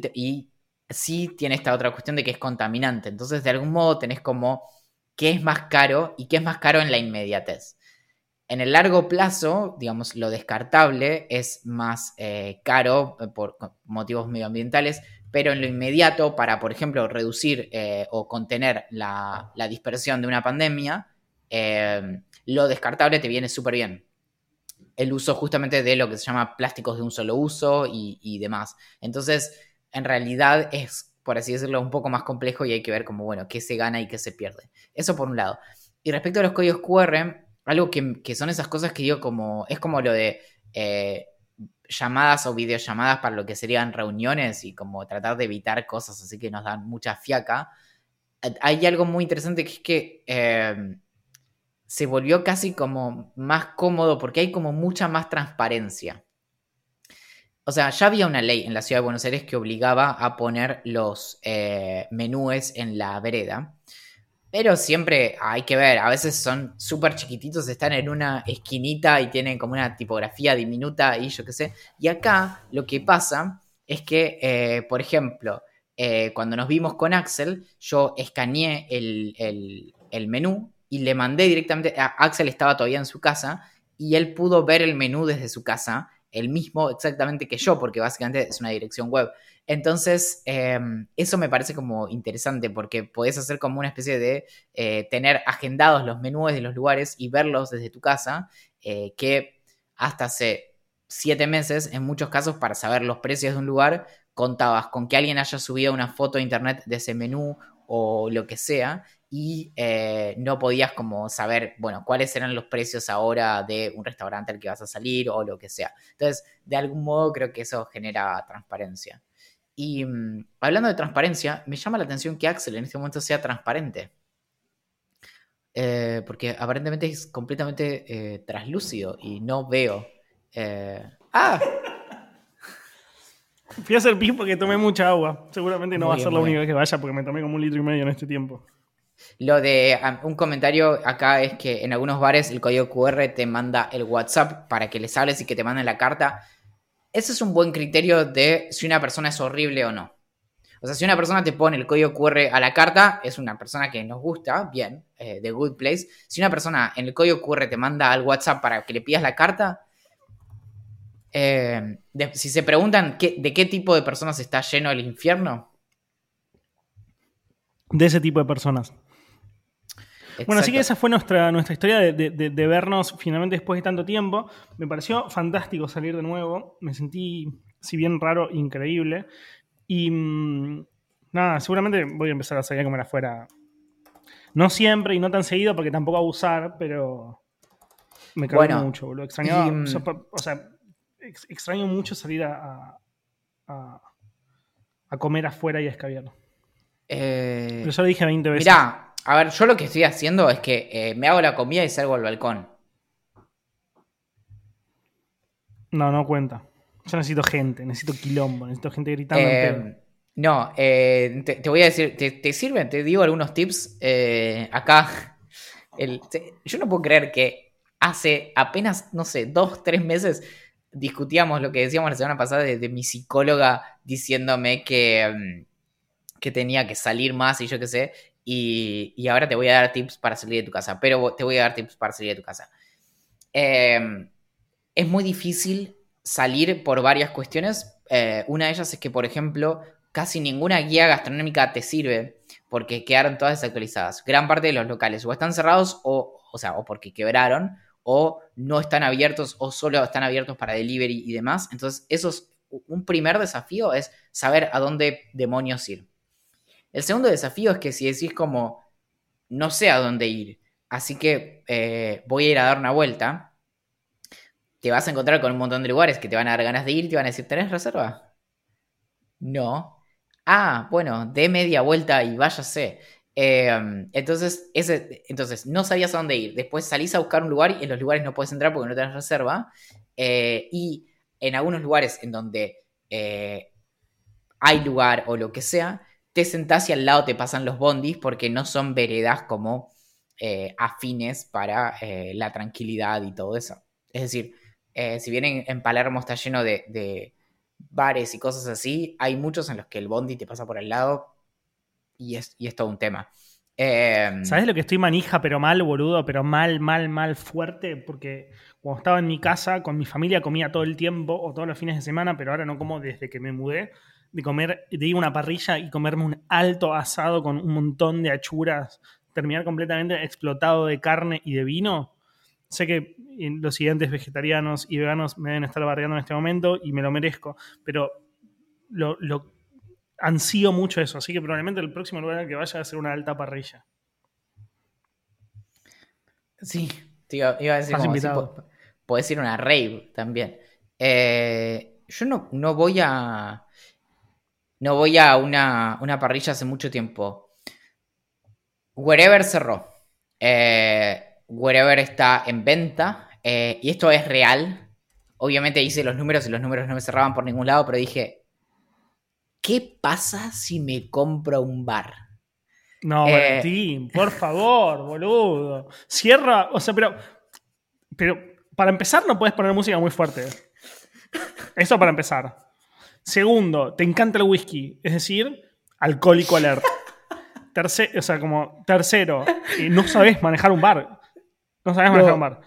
Te- y sí tiene esta otra cuestión de que es contaminante, entonces de algún modo tenés como qué es más caro y qué es más caro en la inmediatez. En el largo plazo, digamos, lo descartable es más eh, caro eh, por motivos medioambientales, pero en lo inmediato, para, por ejemplo, reducir eh, o contener la, dispersión de una pandemia, eh, lo descartable te viene súper bien. El uso justamente de lo que se llama plásticos de un solo uso y, y demás. Entonces, en realidad es, por así decirlo, un poco más complejo y hay que ver como, bueno, qué se gana y qué se pierde. Eso por un lado. Y respecto a los códigos QR, algo que, que son esas cosas que digo como, es como lo de eh, llamadas o videollamadas para lo que serían reuniones y como tratar de evitar cosas así que nos dan mucha fiaca. Hay algo muy interesante que es que eh, se volvió casi como más cómodo porque hay como mucha más transparencia. O sea, ya había una ley en la ciudad de Buenos Aires que obligaba a poner los eh, menúes en la vereda. Pero siempre hay que ver, a veces son súper chiquititos, están en una esquinita y tienen como una tipografía diminuta y yo qué sé. Y acá lo que pasa es que, eh, por ejemplo, eh, cuando nos vimos con Axel, yo escaneé el, el, menú y le mandé directamente, a Axel estaba todavía en su casa y él pudo ver el menú desde su casa, el mismo exactamente que yo, porque básicamente es una dirección web. Entonces, em, eso me parece como interesante porque podés hacer como una especie de eh, tener agendados los menús de los lugares y verlos desde tu casa, eh, que hasta hace siete meses, en muchos casos, para saber los precios de un lugar, contabas con que alguien haya subido una foto a internet de ese menú o lo que sea y eh, no podías como saber, bueno, cuáles eran los precios ahora de un restaurante al que vas a salir o lo que sea. Entonces, de algún modo creo que eso genera transparencia. Y mm, hablando de transparencia, me llama la atención que Axel en este momento sea transparente. Eh, porque aparentemente es completamente eh, traslúcido y no veo. ¡Ah! Fui a hacer pis porque tomé mucha agua. Seguramente no va a ser la única vez que vaya porque me tomé como un litro y medio en este tiempo. Lo de un comentario acá es que en algunos bares el código QR te manda el WhatsApp para que les hables y que te manden la carta. Ese es un buen criterio de si una persona es horrible o no. O sea, si una persona te pone el código QR a la carta, es una persona que nos gusta, bien, de eh, Good Place. Si una persona en el código QR te manda al WhatsApp para que le pidas la carta, eh, si se preguntan de qué tipo de personas está lleno el infierno. De ese tipo de personas. Bueno, así que esa fue nuestra, nuestra historia de, vernos finalmente después de tanto tiempo. Me pareció fantástico salir de nuevo. Me sentí, si bien raro, increíble. Y mm, nada, seguramente voy a empezar a salir a comer afuera. No siempre y no tan seguido porque tampoco abusar, pero me cago mucho, boludo. Extrañaba, mm, o sea, extraño mucho salir a, a, comer afuera y a escabiar. Eh, Pero ya lo dije 20 veces. Mirá, a ver, yo lo que estoy haciendo es que eh, me hago la comida y salgo al balcón. No, no cuenta. Yo necesito gente, necesito quilombo, necesito gente gritando. Eh, no, te, voy a decir, ¿te, te sirven? Te digo algunos tips. acá, yo no puedo creer que hace apenas, no sé, dos, tres meses discutíamos lo que decíamos la semana pasada de, mi psicóloga diciéndome que, mm, que, tenía que salir más y yo qué sé. Y, ahora te voy a dar tips para salir de tu casa, pero te voy a dar tips para salir de tu casa. Em, es muy difícil salir por varias cuestiones. Eh, una de ellas es que, por ejemplo, casi ninguna guía gastronómica te sirve porque quedaron todas desactualizadas. Gran parte de los locales o están cerrados o, o sea, o porque quebraron o no están abiertos o solo están abiertos para delivery y demás. Entonces, eso es un primer desafío, es saber a dónde demonios ir. El segundo desafío es que si decís como, no sé a dónde ir, así que eh, voy a ir a dar una vuelta, te vas a encontrar con un montón de lugares que te van a dar ganas de ir y te van a decir, ¿tenés reserva? No. Ah, bueno, dé media vuelta y váyase. Em, entonces, entonces, no sabías a dónde ir. Después salís a buscar un lugar y en los lugares no puedes entrar porque no tenés reserva. Eh, y en algunos lugares en donde eh, hay lugar o lo que sea, te sentás y al lado te pasan los bondis porque no son veredas como eh, afines para la tranquilidad y todo eso. Es decir, si bien en, Palermo está lleno de, bares y cosas así, hay muchos en los que el bondi te pasa por al lado y es, y todo un tema. Em, ¿Sabes lo que estoy manija, pero mal, boludo? Pero mal, mal, mal fuerte. Porque cuando estaba en mi casa, con mi familia comía todo el tiempo o todos los fines de semana, pero ahora no como desde que me mudé. De comer, de ir a una parrilla y comerme un alto asado con un montón de achuras, terminar completamente explotado de carne y de vino. Sé que los siguientes vegetarianos y veganos me deben estar barriando en este momento y me lo merezco, pero lo, lo ansío mucho eso, así que probablemente el próximo lugar al que vaya va a ser una alta parrilla. Sí, iba a decir, puedes ir a una rave también. Eh, yo no, no, voy a. No voy a una, parrilla hace mucho tiempo. Wherever cerró. Eh, Wherever está en venta. eh, y esto es real. Obviamente hice los números y los números no me cerraban por ningún lado, pero dije, ¿qué pasa si me compro un bar? No, Eh. Valentín, por favor, boludo. Cierra, o sea, pero. Pero para empezar, no puedes poner música muy fuerte. Eso para empezar. Segundo, te encanta el whisky, es decir, alcohólico alert. Terce- o sea, como tercero, eh, no sabes manejar un bar. No sabes manejar No. un bar.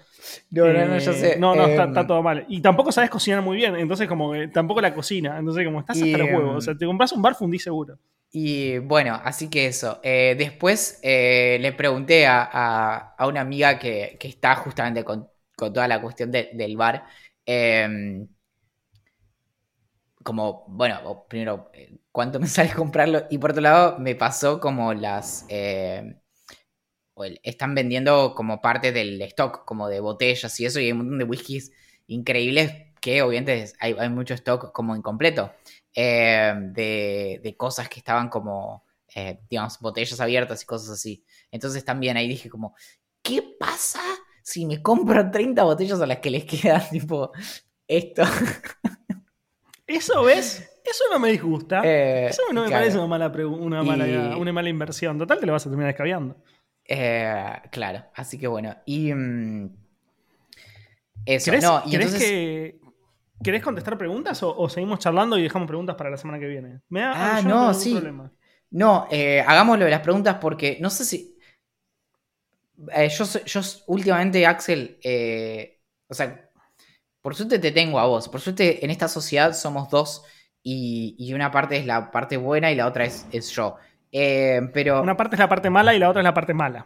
No, no, no, Eh, yo sé. No, no, está, Em, está todo mal. Y tampoco sabes cocinar muy bien, entonces como que tampoco la cocina. Entonces como estás hasta Y, los huevos. em, O sea, te compras un bar fundí seguro. Y bueno, así que eso. Eh, después eh, le pregunté a, a- a una amiga que, que está justamente con, con toda la cuestión de- del bar. Como, bueno, primero, eh, ¿cuánto me sale comprarlo? Y por otro lado, me pasó como las... eh, están vendiendo como parte del stock, como de botellas y eso, y hay un montón de whiskies increíbles que obviamente hay, hay mucho stock como incompleto eh, de, de cosas que estaban como, digamos, botellas abiertas y cosas así. Entonces también ahí dije como, ¿qué pasa si me compro 30 botellas a las que les queda tipo esto? Eso, ¿ves? Eso no me disgusta. Eh, Eso no me claro. parece una mala, una, Y- mala, una mala inversión. Total, te lo vas a terminar escabeando. Eh, claro, así que bueno. Y mm, eso, ¿Querés, no, y entonces... que, ¿Querés contestar preguntas o, o seguimos charlando y dejamos preguntas para la semana que viene? Me da- Ah, no, sí. problema. No, eh, hagámoslo de las preguntas porque no sé si. eh, yo, yo últimamente, Axel, eh, o sea, por suerte te tengo a vos. Por suerte en esta sociedad somos dos y, y una parte es la parte buena y la otra es, es yo. Eh, pero Una parte es la parte mala y la otra es la parte mala.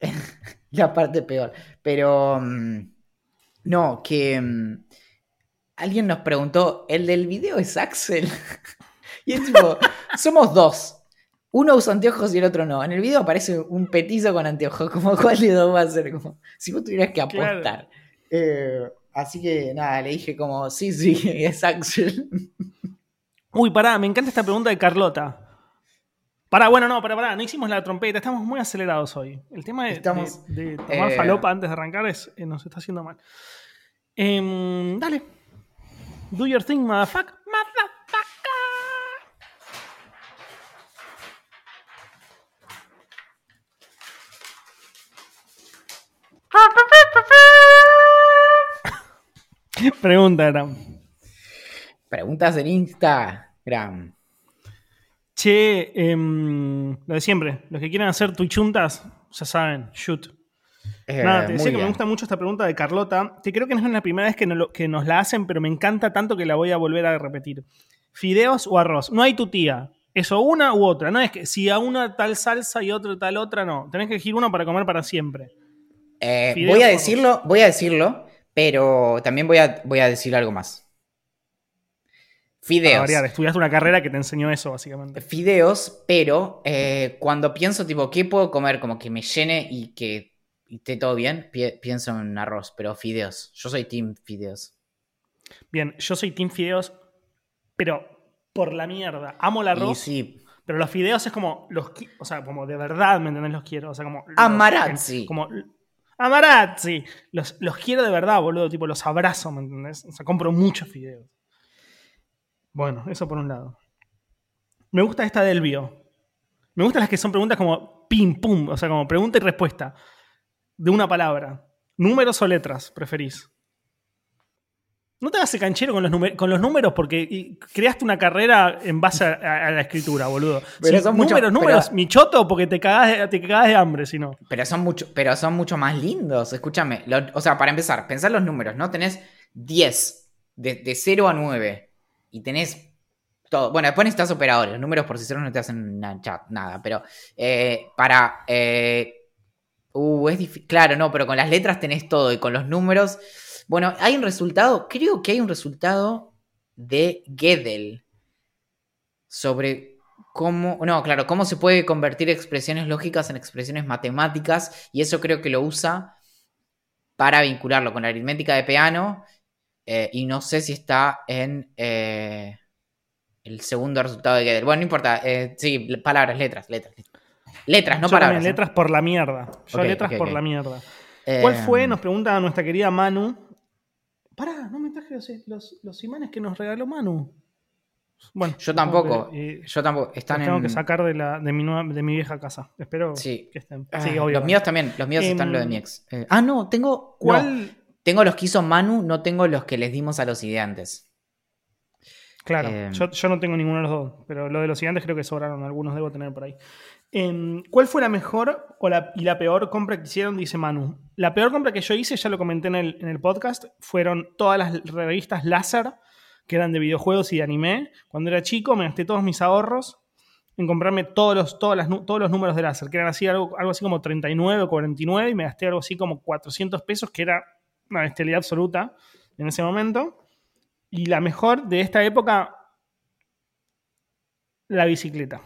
la parte peor. Pero mm, no, que mm, alguien nos preguntó, ¿el del video es Axel? y es tipo, somos dos. Uno usa anteojos y el otro no. En el video aparece un petizo con anteojos. Como cuál de dos va a ser. Como si vos tuvieras que Claro. apostar. Eh, así que nada, le dije como, sí, sí, es Axel. Uy, pará, me encanta esta pregunta de Carlota. Pará, bueno, no, pará, pará, no hicimos la trompeta, estamos muy acelerados hoy. El tema de, Estamos, de- de tomar eh, falopa antes de arrancar es, eh, nos está haciendo mal. Em, dale. Do your thing, motherfucker. Motherfucker. Pregunta, era. Preguntas en Instagram. Che, em, lo de siempre. Los que quieran hacer tuichuntas, ya saben, shoot. Eh, Nada, te decía que me gusta mucho esta pregunta de Carlota, que creo que no es la primera vez que, no lo- que nos la hacen, pero me encanta tanto que la voy a volver a repetir. ¿Fideos o arroz? No hay tu tía. Eso, una u otra. No es que si a una tal salsa y otra tal otra, no. Tenés que elegir uno para comer para siempre. Eh, voy a decirlo, voy a decirlo, pero también voy a, voy a decir algo más. Fideos. variar, estudiaste una carrera que te enseñó eso, básicamente. Fideos, pero eh, cuando pienso, tipo, ¿qué puedo comer? Como que me llene y que y esté todo bien, pi- pienso en arroz, pero fideos. Yo soy team fideos. Bien, yo soy Team Fideos, pero por la mierda. Amo el arroz, sí, pero los fideos es como los o sea, como de verdad, ¿me entendés? Los quiero, o sea, como los- Amarazzi. como Amarazzi. Los, los quiero de verdad, boludo, tipo los abrazo, ¿me entendés? O sea, compro muchos fideos. Bueno, eso por un lado. Me gusta esta del bio. Me gustan las que son preguntas como pim pum, o sea, como pregunta y respuesta de una palabra. ¿Números o letras preferís? No te hagas el canchero con los, con los números porque creaste una carrera en base a, la escritura, boludo. Pero Si son mucho- números, pero- números, michoto porque te cagás de, te cagás de hambre, si no. pero son mucho, pero son mucho más lindos. Escúchame, lo- o sea, para empezar, pensar los números, ¿no? Tenés 10, de, de 0 a 9, y tenés todo. Bueno, después necesitas operadores. Los números por sí solos no te hacen na- chat, nada, pero eh, para. eh, uh, es difícil. Claro, no, pero con las letras tenés todo y con los números. Bueno, hay un resultado, creo que hay un resultado de Gödel sobre cómo. No, claro, cómo se puede convertir expresiones lógicas en expresiones matemáticas y eso creo que lo usa para vincularlo con la aritmética de piano eh, y no sé si está en. eh, el segundo resultado de Gödel. Bueno, no importa. eh, sí, palabras, letras, letras. Letras, Letras, no Yo palabras. letras por la mierda. Yo letras por la mierda. ¿Cuál fue? Nos pregunta nuestra querida Manu. Pará, no me traje los, los- los imanes que nos regaló Manu. Bueno, Yo tampoco. que, eh, Yo tampoco. los Están tengo en. que sacar de, la, de, mi nueva- de mi vieja casa. Espero Sí. que estén. Ah, Sí, los míos también. Los míos están Em, lo de mi ex. Eh, ah, no, tengo. ¿Cuál? no, tengo los que hizo Manu, no tengo los que les dimos a los ideantes. Claro, Em. yo, yo no tengo ninguno de los dos, pero lo de los gigantes creo que sobraron, algunos debo tener por ahí. Em, ¿Cuál fue la mejor o la- y la peor compra que hicieron? Dice Manu. La peor compra que yo hice, ya lo comenté en el, en el podcast, fueron todas las revistas láser que eran de videojuegos y de anime. Cuando era chico me gasté todos mis ahorros en comprarme todos los, todos los números de láser, que eran así algo, algo así como 39 o 49 y me gasté algo así como 400 pesos, que era una bestialidad absoluta en ese momento. Y la mejor de esta época, la bicicleta.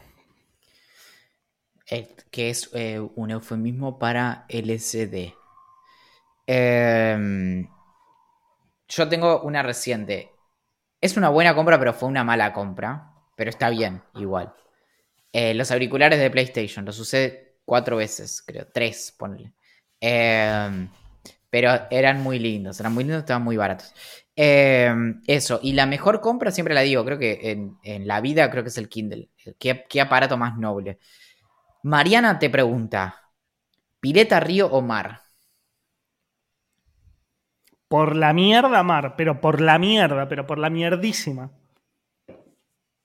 Eh, que es eh, un eufemismo para LSD. Em, yo tengo una reciente. Es una buena compra, pero fue una mala compra. Pero está bien, igual. Eh, los auriculares de PlayStation. Los usé cuatro veces, creo. Tres, ponle. Em, pero eran muy lindos. Eran muy lindos, estaban muy baratos. Em, eso. Y la mejor compra siempre la digo. Creo que en, la vida creo que es el Kindle. ¿Qué, qué aparato más noble? Mariana te pregunta: ¿Pileta, río o mar? Por la mierda, mar, pero por la mierda, pero por la mierdísima.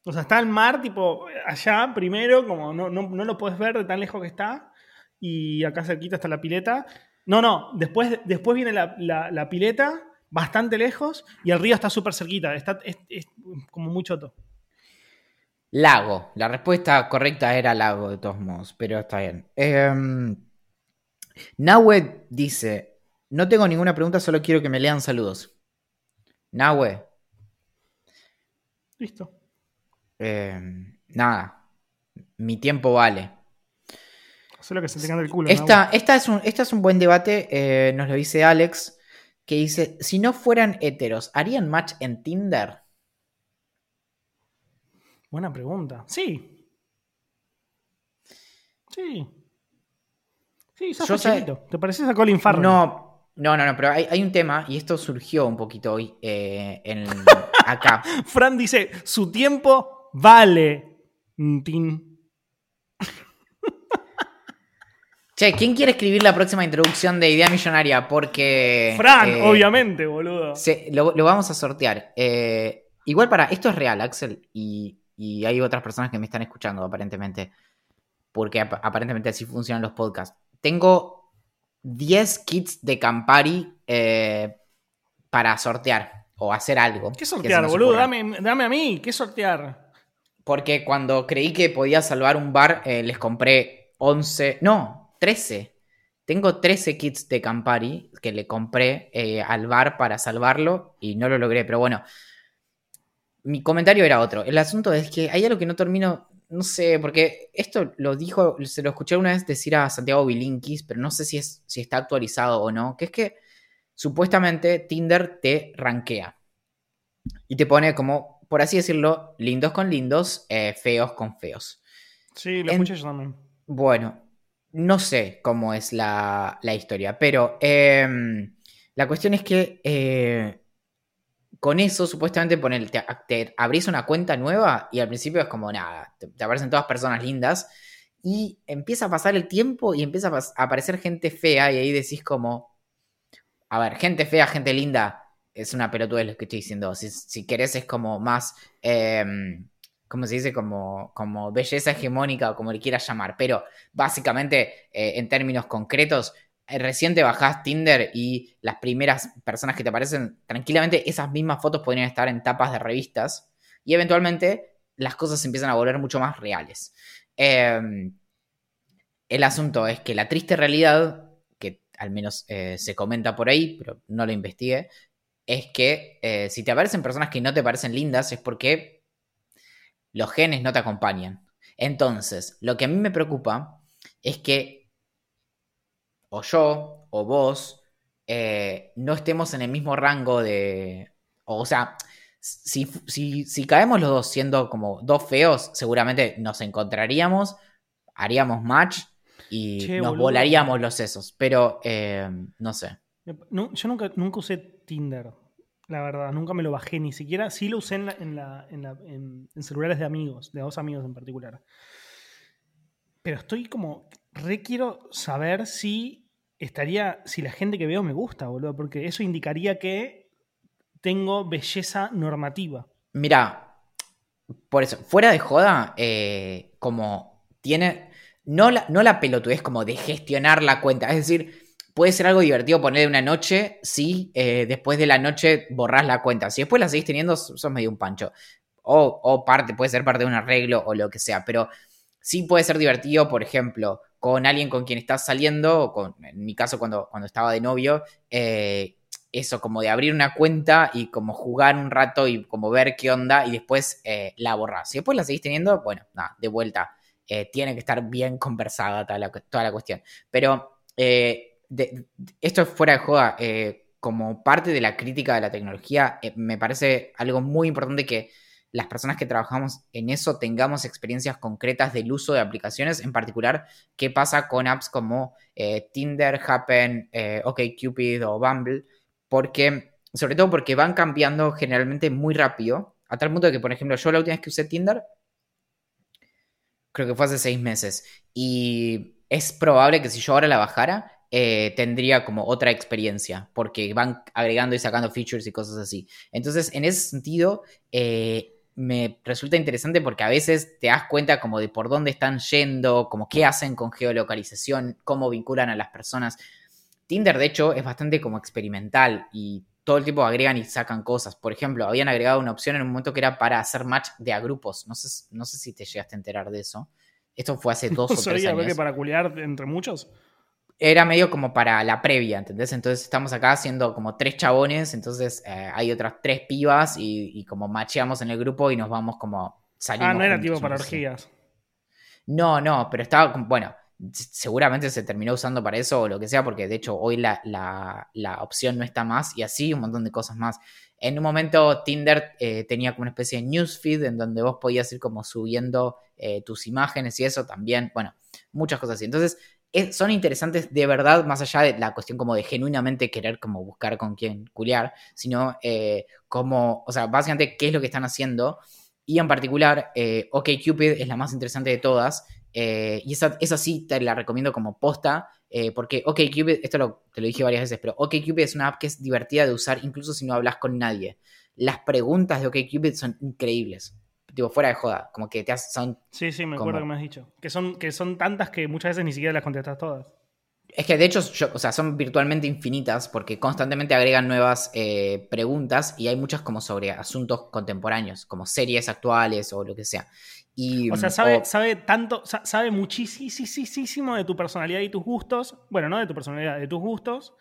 O sea, está el mar, tipo, allá primero, como no, no, no lo puedes ver de tan lejos que está, y acá cerquita está la pileta. No, no, después, después viene la, la- pileta, bastante lejos, y el río está súper cerquita, está, es, es como muy choto. Lago. La respuesta correcta era lago, de todos modos, pero está bien. Eh, Nahue dice: No tengo ninguna pregunta, solo quiero que me lean saludos. Nahue, Listo. eh, nada. Mi tiempo vale. Haz lo que se te el culo. Esta, esta, es un, esta es un buen debate, eh, nos lo dice Alex, que dice: Si no fueran heteros, ¿harían match en Tinder? Buena pregunta. Sí. Sí. Sí, sos Yo sé- facherito. ¿Te pareces a Colin Farrell? No, no, no, no, pero hay, hay un tema, y esto surgió un poquito hoy eh, en, acá. Fran dice, su tiempo vale. Tin. Che, ¿quién quiere escribir la próxima introducción de Idea Millonaria? Porque. Fran, eh, obviamente, boludo. se- lo, lo vamos a sortear. Eh, igual para. Esto es real, Axel. Y, y hay otras personas que me están escuchando, aparentemente. Porque ap- aparentemente así funcionan los podcasts. Tengo 10 kits de Campari eh, para sortear o hacer algo. ¿Qué sortear, boludo? Dame, dame a mí. ¿Qué sortear? Porque cuando creí que podía salvar un bar, eh, les compré 11, no, 13. Tengo 13 kits de Campari que le compré eh, al bar para salvarlo y no lo logré. Pero bueno, mi comentario era otro. El asunto es que hay algo que no termino, no sé, porque esto lo dijo, se lo escuché una vez decir a Santiago Bilinkis, pero no sé si, es, si está actualizado o no, que es que supuestamente Tinder te rankea y te pone como, por así decirlo, lindos con lindos, eh, feos con feos. Sí, lo En- escuché yo también. Bueno, no sé cómo es la, la historia, pero em, la cuestión es que eh, con eso supuestamente poner, te, te abrís una cuenta nueva y al principio es como nada, te, aparecen todas personas lindas y empieza a pasar el tiempo y empieza a, aparecer gente fea y ahí decís como, a ver, gente fea, gente linda, es una pelotudez lo que estoy diciendo, si, si querés es como más... em, ¿Cómo se dice? Como, belleza hegemónica o como le quieras llamar. Pero básicamente, eh, en términos concretos, recién te bajás Tinder y las primeras personas que te aparecen, tranquilamente esas mismas fotos podrían estar en tapas de revistas. Y eventualmente las cosas se empiezan a volver mucho más reales. Eh, el asunto es que la triste realidad, que al menos eh, se comenta por ahí, pero no lo investigué, es que eh, si te aparecen personas que no te parecen lindas es porque los genes no te acompañan. Entonces, lo que a mí me preocupa es que o yo o vos eh, no estemos en el mismo rango de... O sea, si, si, si caemos los dos siendo como dos feos, seguramente nos encontraríamos, haríamos match y Che, nos boludo. volaríamos los sesos. Pero eh, no sé. No, yo nunca, nunca usé Tinder, la verdad. Nunca me lo bajé, ni siquiera. Sí lo usé en, la- en, la- en la- en- en celulares de amigos, de dos amigos en particular. Pero estoy como. Re quiero saber si estaría. Si la gente que veo me gusta, boludo. Porque eso indicaría que tengo belleza normativa. Mira, por eso, fuera de joda, eh, como tiene. No la, no la pelotudez como de gestionar la cuenta. Es decir, puede ser algo divertido poner una noche si eh, después de la noche borrás la cuenta. Si después la seguís teniendo, sos medio un pancho. O, o parte, puede ser parte de un arreglo o lo que sea. Pero sí puede ser divertido, por ejemplo, con alguien con quien estás saliendo, o con, en mi caso cuando, cuando estaba de novio, eh, eso, como de abrir una cuenta y como jugar un rato y como ver qué onda y después eh, la borrar. Si después la seguís teniendo, bueno, nada, de vuelta. eh, tiene que estar bien conversada toda la, cuestión. Pero esto es fuera de joda. como parte de la crítica de la tecnología, me parece algo muy importante que las personas que trabajamos en eso tengamos experiencias concretas del uso de aplicaciones, en particular qué pasa con apps como eh, Tinder, Happen, eh, OkCupid o Bumble, porque, sobre todo porque van cambiando generalmente muy rápido, a tal punto que, por ejemplo, yo la última vez que usé Tinder, creo que fue hace seis meses, y es probable que si yo ahora la bajara, eh, tendría como otra experiencia, porque van agregando y sacando features y cosas así. Entonces, en ese sentido, eh, me resulta interesante porque a veces te das cuenta como de por dónde están yendo, como qué hacen con geolocalización, cómo vinculan a las personas. Tinder, de hecho, es bastante como experimental y todo el tiempo agregan y sacan cosas. Por ejemplo, habían agregado una opción en un momento que era para hacer match de a grupos. No sé, no sé si te llegaste a enterar de eso. Esto fue hace dos No o tres sabía, años que para culiar entre muchos. Era medio como para la previa, ¿entendés? Entonces estamos acá haciendo como tres chabones, entonces eh, hay otras tres pibas y, y como macheamos en el grupo y nos vamos como saliendo. Ah, no era tipo para orgías. No, no, pero estaba, bueno, seguramente se terminó usando para eso o lo que sea, porque de hecho hoy la, la- la opción no está más y así un montón de cosas más. En un momento Tinder eh, tenía como una especie de newsfeed en donde vos podías ir como subiendo eh, tus imágenes y eso también, bueno, muchas cosas así. Entonces, son interesantes de verdad, más allá de la cuestión como de genuinamente querer como buscar con quién culiar, sino eh, como, o sea, básicamente qué es lo que están haciendo. Y en particular, eh, OkCupid es la más interesante de todas. eh, y esa, esa sí te la recomiendo como posta. eh, porque OkCupid, esto te lo dije varias veces, pero OkCupid es una app que es divertida de usar incluso si no hablas con nadie. Las preguntas de OkCupid son increíbles. Digo, fuera de joda. Como que te hacen, son Sí, sí, me acuerdo que me has dicho. Que son, que son tantas que muchas veces ni siquiera las contestas todas. Es que de hecho, yo- o sea, son virtualmente infinitas porque constantemente agregan nuevas eh, preguntas y hay muchas como sobre asuntos contemporáneos, como series actuales o lo que sea. Y, O sea, mm, sabe, o- sabe tanto, sa- sabe muchísimo de tu personalidad y tus gustos. Bueno, no de tu personalidad, de tus gustos.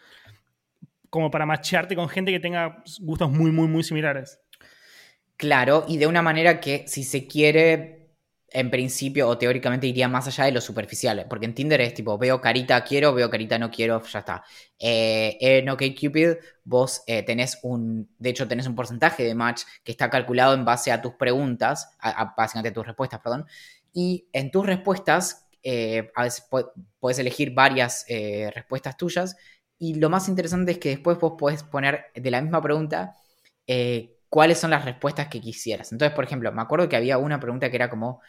Como para machearte con gente que tenga gustos muy, muy, muy similares. Claro, y de una manera que si se quiere, en principio o teóricamente iría más allá de lo superficial. Porque en Tinder es tipo, veo carita quiero, veo carita no quiero, ya está. Eh, en OkCupid vos eh, tenés un, de hecho tenés un porcentaje de match que está calculado en base a tus preguntas, a, básicamente a tus respuestas, perdón. Y en tus respuestas, eh, a veces pu- puedes elegir varias eh, respuestas tuyas. Y lo más interesante es que después vos podés poner de la misma pregunta eh, cuáles son las respuestas que quisieras. Entonces, por ejemplo, me acuerdo que había una pregunta que era como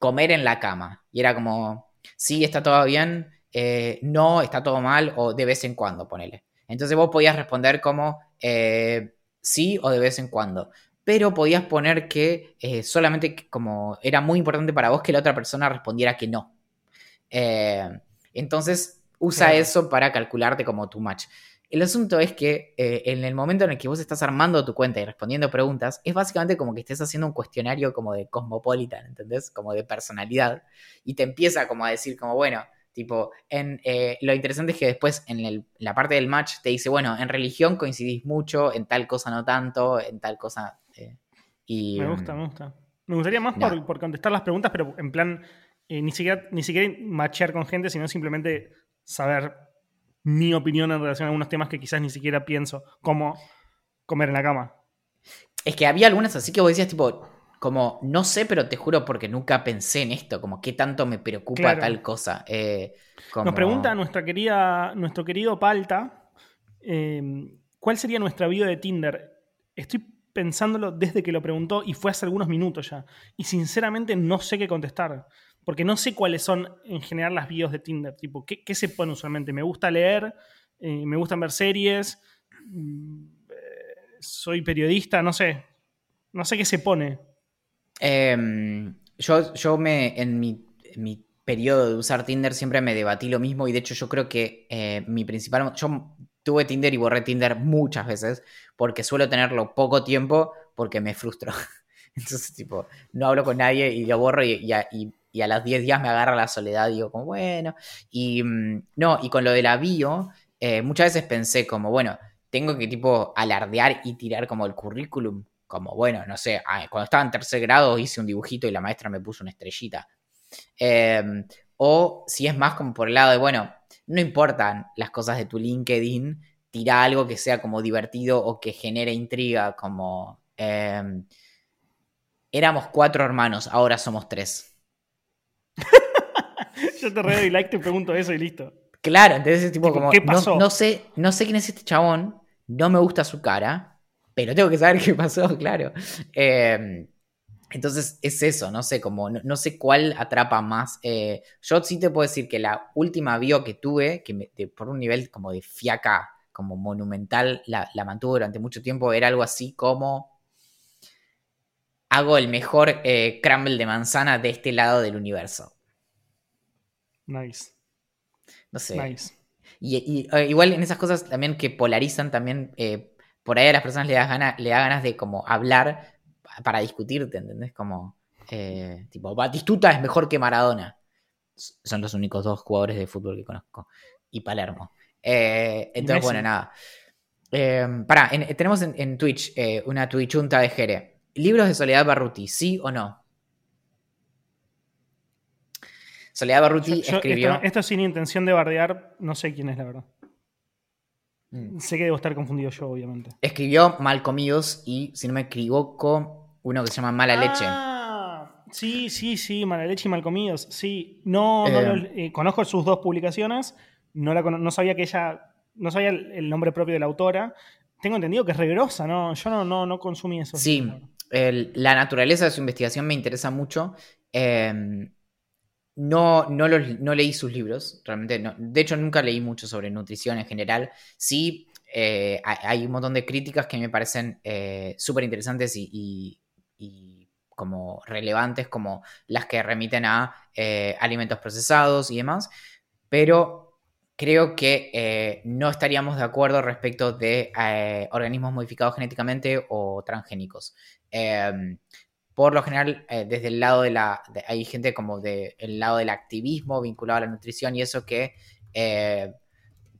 comer en la cama. Y era como, sí, está todo bien, eh, no, está todo mal, o de vez en cuando, ponele. Entonces vos podías responder como eh, sí o de vez en cuando. Pero podías poner que eh, solamente como era muy importante para vos que la otra persona respondiera que no. Entonces usa eso para calcularte como tu match. El asunto es que eh, en el momento en el que vos estás armando tu cuenta y respondiendo preguntas, es básicamente como que estés haciendo un cuestionario como de cosmopolitan, ¿entendés? Como de personalidad. Y te empieza como a decir como, bueno, tipo, en, eh, lo interesante es que después en, el- la parte del match te dice, bueno, en religión coincidís mucho, en tal cosa no tanto, en tal cosa... eh, y, Me gusta, me gusta. Me gustaría más No. por, por contestar las preguntas, pero en plan, ni, siquiera, ni siquiera machear con gente, sino simplemente saber mi opinión en relación a algunos temas que quizás ni siquiera pienso, como comer en la cama. Es que había algunas así que vos decías, tipo, como, no sé, pero te juro porque nunca pensé en esto, como qué tanto me preocupa tal cosa. Eh, Nos pregunta nuestra querida, nuestro querido Palta, em, ¿cuál sería nuestra vida de Tinder? Estoy pensándolo desde que lo preguntó y fue hace algunos minutos ya. Y sinceramente no sé qué contestar. Porque no sé cuáles son en general las bios de Tinder. Tipo, ¿qué, se pone usualmente? Me gusta leer, eh, me gustan ver series, mm, eh, soy periodista, no sé. No sé qué se pone. Em, yo, yo me, en mi, periodo de usar Tinder siempre me debatí lo mismo y de hecho yo creo que eh, mi principal... Yo tuve Tinder y borré Tinder muchas veces porque suelo tenerlo poco tiempo porque me frustro. Entonces, tipo, no hablo con nadie y lo borro y, a, las 10 días me agarra la soledad y digo como, bueno. Y mm, no, y con lo de la bio, eh, muchas veces pensé como, bueno, tengo que tipo alardear y tirar como el currículum como, bueno, no sé, ah, cuando estaba en tercer grado hice un dibujito y la maestra me puso una estrellita. Em, o si es más como por el lado de, bueno, no importan las cosas de tu LinkedIn, tira algo que sea como divertido o que genere intriga, como... Em, éramos cuatro hermanos, ahora somos tres. Yo te re y like, te pregunto eso y listo. Claro, entonces es tipo, como, ¿qué pasó? no, sé, no sé quién es este chabón, no me gusta su cara, pero tengo que saber qué pasó, claro. Em, entonces es eso, no sé, como no, sé cuál atrapa más. Eh, yo sí te puedo decir que la última bio que tuve, que por un nivel como de fiaca, como monumental, la, mantuvo durante mucho tiempo, era algo así como hago el mejor eh, crumble de manzana de este lado del universo. Nice. No sé. Nice. Y, eh, igual en esas cosas también que polarizan también por ahí a las personas le da ganas, le da ganas de como hablar para discutirte, ¿entendés? Como, eh, tipo, Batistuta es mejor que Maradona. Son los únicos dos jugadores de fútbol que conozco. Y Palermo. Eh, entonces, bueno, nada. Eh, pará, tenemos en, Twitch una Twitchunta de Jere. ¿Libros de Soledad Barruti, sí o no? Soledad Barruti escribió. esto, sin intención de bardear, no sé quién es la verdad. Mm. Sé que debo estar confundido yo, obviamente. Escribió Mal Comidos y, si no me equivoco, uno que se llama Mala Leche. Ah, sí, sí, sí, Mala Leche y Mal Comidos. Sí, no, eh. Eh, conozco sus dos publicaciones. No, la, no sabía que ella. No sabía el, nombre propio de la autora. Tengo entendido que es regrosa, ¿no? Yo no, no, no consumí eso. Sí, la naturaleza de su investigación me interesa mucho. Em, no, no, no, leí sus libros, realmente no. De hecho, nunca leí mucho sobre nutrición en general. Sí, eh, hay un montón de críticas que me parecen eh, súper interesantes y, como relevantes, como las que remiten a eh, alimentos procesados y demás. Pero creo que no estaríamos de acuerdo respecto de organismos modificados genéticamente o transgénicos. Em, por lo general, eh, desde el lado de la. hay gente como del lado del activismo vinculado a la nutrición y eso que eh,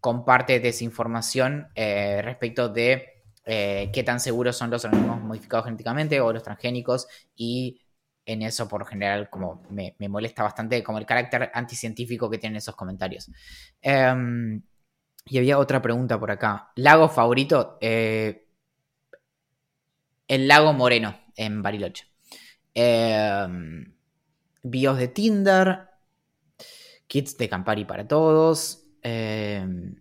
comparte desinformación eh, respecto de qué tan seguros son los organismos modificados genéticamente o los transgénicos y en eso por general como me, molesta bastante como el carácter anticientífico que tienen esos comentarios. Em, y había otra pregunta por acá. ¿Lago favorito? el lago Moreno en Bariloche. Em, bios de Tinder. Kits de Campari para todos. Em,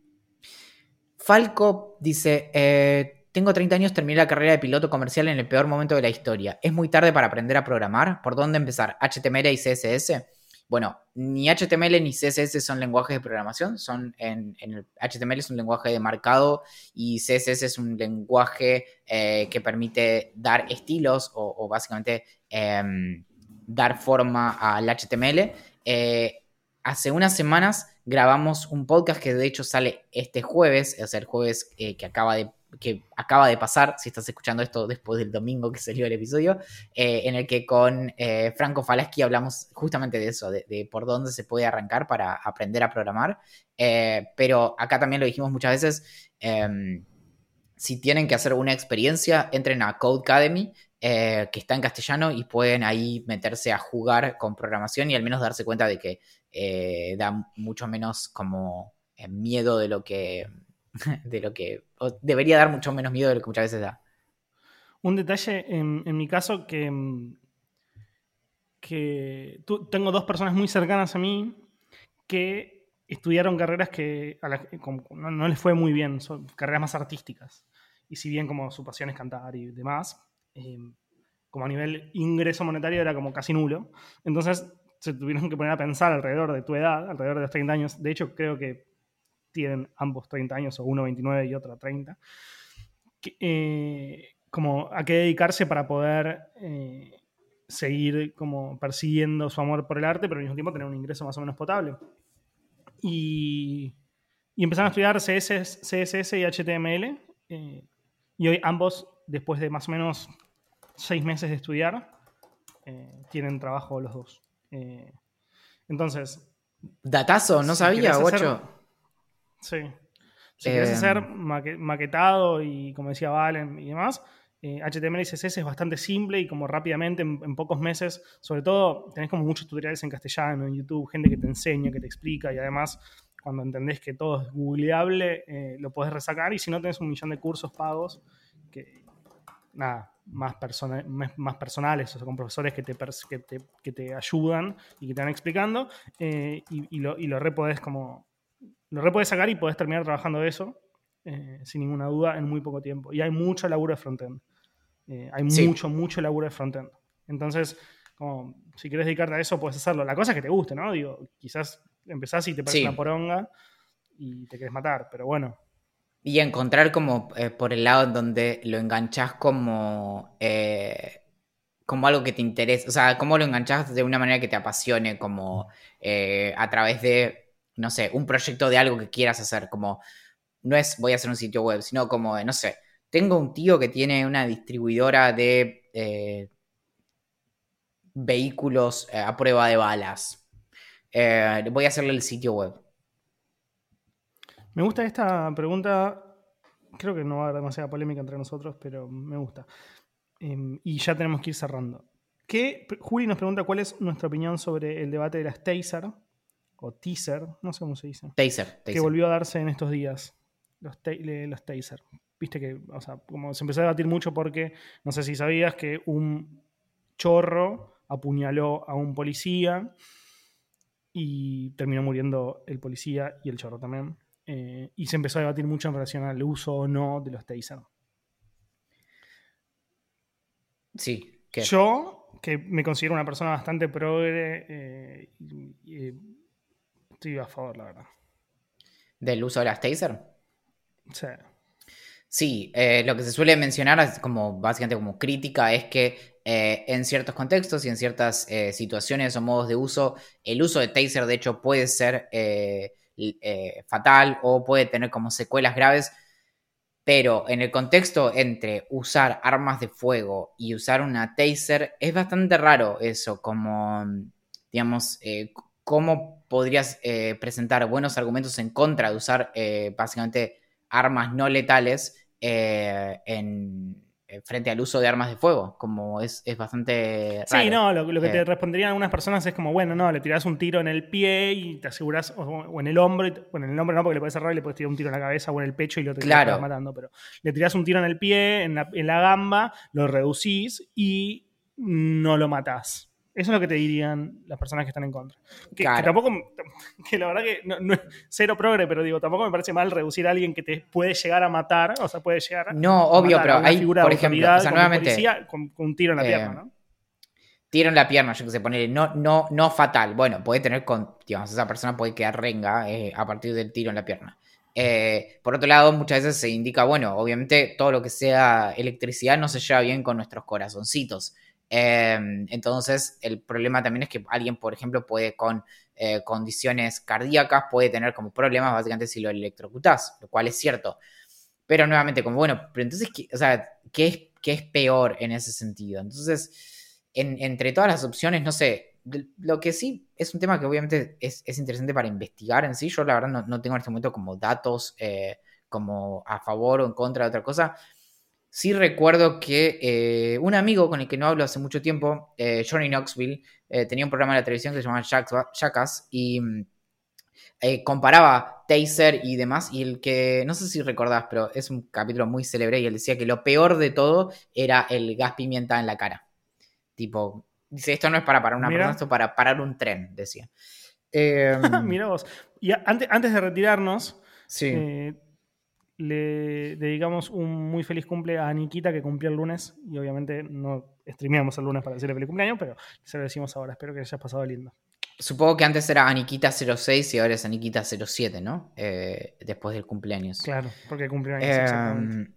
Falco dice: eh, Tengo 30 años, terminé la carrera de piloto comercial en el peor momento de la historia. ¿Es muy tarde para aprender a programar? ¿Por dónde empezar? ¿HTML y CSS? Bueno, ni HTML ni CSS son lenguajes de programación, son en, HTML es un lenguaje de marcado y CSS es un lenguaje eh, que permite dar estilos o, básicamente em, dar forma al HTML. Eh, hace unas semanas grabamos un podcast que de hecho sale este jueves, o sea, el jueves eh, que acaba de que acaba de pasar, si estás escuchando esto después del domingo que salió el episodio, eh, en el que con eh, Franco Falaski hablamos justamente de eso, de, por dónde se puede arrancar para aprender a programar. Eh, pero acá también lo dijimos muchas veces, em, si tienen que hacer una experiencia, entren a Code Academy, que está en castellano y pueden ahí meterse a jugar con programación y al menos darse cuenta de que da mucho menos como miedo de lo que de lo que debería dar mucho menos miedo de lo que muchas veces da. Un detalle en, mi caso que mm, que tengo dos personas muy cercanas a mí que estudiaron carreras que no, les fue muy bien, son carreras más artísticas. Y si bien como su pasión es cantar y demás, eh, como a nivel ingreso monetario era como casi nulo. Entonces se tuvieron que poner a pensar alrededor de tu edad, alrededor de los 30 años. De hecho, creo que tienen ambos 30 años, o uno 29 y otro 30. Eh, como a qué dedicarse para poder eh, seguir como persiguiendo su amor por el arte, pero al mismo tiempo tener un ingreso más o menos potable. Y, y empezaron a estudiar CSS, CSS y HTML. Eh, y hoy ambos, después de más o menos seis meses de estudiar, eh, tienen trabajo los dos. Eh, entonces... Datazo, no sabía, ocho. Sí. Si quieres hacer maquetado y como decía Valen y demás, HTML y CSS es bastante simple y como rápidamente, en, pocos meses, sobre todo tenés como muchos tutoriales en castellano, en YouTube, gente que te enseña, que te explica y además cuando entendés que todo es googleable, eh, lo podés resacar y si no tenés un millón de cursos pagos que, nada, más, más personales, o sea, con profesores que te, que te, ayudan y que te van explicando eh, y, lo, y lo re podés como, lo re podés sacar y podés terminar trabajando de eso eh, sin ninguna duda en muy poco tiempo. Y hay mucho laburo de frontend. Eh, hay mucho, mucho laburo de frontend. Entonces, como, si quieres dedicarte a eso, puedes hacerlo. La cosa es que te guste, ¿no? Digo, quizás empezás y te parece una poronga y te quieres matar, pero bueno. Y encontrar como eh, por el lado donde lo enganchás como, eh, como algo que te interesa, o sea, cómo lo enganchás de una manera que te apasione, como a través de, no sé, un proyecto de algo que quieras hacer, como no es voy a hacer un sitio web, sino como, no sé, tengo un tío que tiene una distribuidora de eh, vehículos eh, a prueba de balas. Eh, voy a hacerle el sitio web. Me gusta esta pregunta. Creo que no va a haber demasiada polémica entre nosotros, pero me gusta. Em, y ya tenemos que ir cerrando. Que Juli nos pregunta cuál es nuestra opinión sobre el debate de las Taser, o Teaser, no sé cómo se dice. Taser, Que volvió a darse en estos días. Los, los Taser viste que, o sea, como se empezó a debatir mucho porque, no sé si sabías que un chorro apuñaló a un policía y terminó muriendo el policía y el chorro también. Eh, y se empezó a debatir mucho en relación al uso o no de los taser. Sí. Yo, que me considero una persona bastante progre, eh, estoy a favor, la verdad. ¿Del uso de las taser? Sí. Sí, eh, lo que se suele mencionar como básicamente como crítica es que eh, en ciertos contextos y en ciertas eh, situaciones o modos de uso, el uso de taser de hecho puede ser fatal o puede tener como secuelas graves, pero en el contexto entre usar armas de fuego y usar una taser es bastante raro eso, como digamos, cómo podrías presentar buenos argumentos en contra de usar básicamente armas no letales eh, en, eh, frente al uso de armas de fuego, como es, bastante... Sí, no, lo, que te eh. responderían algunas personas es como, bueno, no, le tirás un tiro en el pie y te aseguras, o, en el hombro, bueno, en el hombro no, porque le puedes cerrar y le puedes tirar un tiro en la cabeza o en el pecho y lo te claro. matando, pero le tirás un tiro en el pie, en la, en la gamba, lo reducís y no lo matás. Eso es lo que te dirían las personas que están en contra. Que, tampoco, que la verdad que no, es cero progre, pero digo, tampoco me parece mal reducir a alguien que te puede llegar a matar, o sea, puede llegar No, obvio, pero hay, por ejemplo, o sea, nuevamente, con, un tiro en la pierna, ¿no? Tiro en la pierna, yo que sé, ponerle, no, no, no fatal. Bueno, puede tener, con, digamos, esa persona puede quedar renga eh, a partir del tiro en la pierna. Eh, por otro lado, muchas veces se indica, bueno, obviamente todo lo que sea electricidad no se lleva bien con nuestros corazoncitos. Em, entonces, el problema también es que alguien, por ejemplo, puede con eh, condiciones cardíacas, puede tener como problemas básicamente si lo electrocutas, lo cual es cierto. Pero nuevamente, como bueno, pero entonces, ¿qué, o sea, ¿qué es, qué es peor en ese sentido? Entonces, entre todas las opciones, no sé, lo que sí es un tema que obviamente es, interesante para investigar en sí. Yo la verdad no, tengo en este momento como datos eh, como a favor o en contra de otra cosa. Sí recuerdo que eh, un amigo con el que no hablo hace mucho tiempo, eh, Johnny Knoxville, eh, tenía un programa de la televisión que se llamaba Jackass y mm, comparaba Taser y demás. Y el que, no sé si recordás, pero es un capítulo muy célebre y él decía que lo peor de todo era el gas pimienta en la cara. Tipo, Dice, esto no es para parar una Mira. persona, esto es para parar un tren, decía. Eh, Mira vos. Y antes, antes de retirarnos, sí. Le dedicamos un muy feliz cumple a Nikita que cumplió el lunes. Y obviamente no streameamos el lunes para decirle feliz cumpleaños, pero se lo decimos ahora. Espero que hayas pasado lindo. Supongo que antes era Aniquita 06 y ahora es Aniquita 07, ¿no? Eh, después del cumpleaños. Claro, porque cumplió años. Eh, exactamente.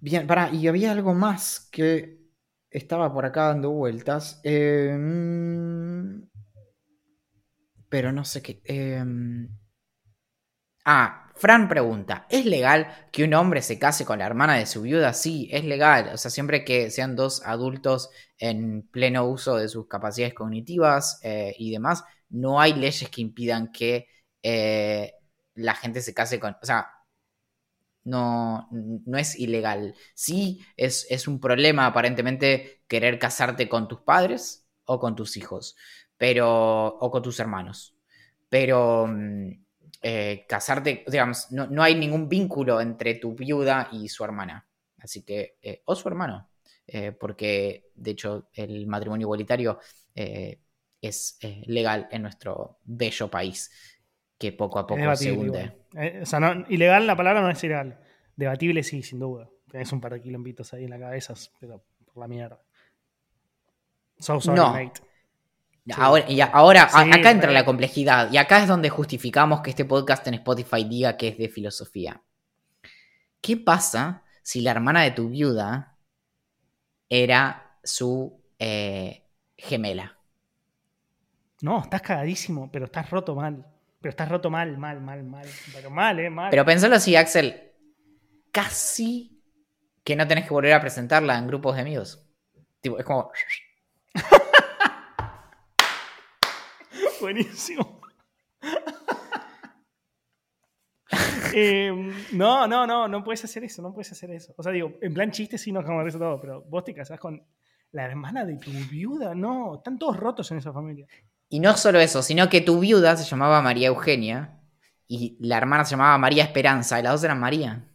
bien, pará, y había algo más que estaba por acá dando vueltas. eh, mm, pero no sé qué. eh, ah, Fran pregunta: ¿Es legal que un hombre se case con la hermana de su viuda? Sí, es legal. O sea, siempre que sean dos adultos en pleno uso de sus capacidades cognitivas eh, y demás, no hay leyes que impidan que eh, la gente se case con. O sea, no, no es ilegal. Sí es, es un problema aparentemente querer casarte con tus padres o con tus hijos, pero o con tus hermanos. Pero mm, eh, casarte, digamos, no, no hay ningún vínculo entre tu viuda y su hermana. Así que, eh, o su hermano, eh, porque de hecho el matrimonio igualitario es legal en nuestro bello país, que poco a poco se hunde. o sea, no- ilegal la palabra no es ilegal. Debatible sí, sin duda. Tenés un par de quilombitos ahí en la cabeza, pero por la mierda. So sorry, No. mate. Ahora, y ahora Sí, acá entra la complejidad. Y acá es donde justificamos que este podcast en Spotify diga que es de filosofía. ¿Qué pasa si la hermana de tu viuda era su eh, gemela? No, estás cagadísimo, pero estás roto mal. Pero estás roto mal, mal, mal, mal. Pero mal, eh, mal. Pero pensalo así, Axel. Casi que no tenés que volver a presentarla en grupos de amigos. Tipo, es como. Buenísimo. Eh, no, no, no, no puedes hacer eso, no puedes hacer eso. O sea, digo, en plan chiste sí nos vamos a eso todo, pero vos te casás con la hermana de tu viuda, no, están todos rotos en esa familia. Y no solo eso, sino que tu viuda se llamaba María Eugenia y la hermana se llamaba María Esperanza y las dos eran María.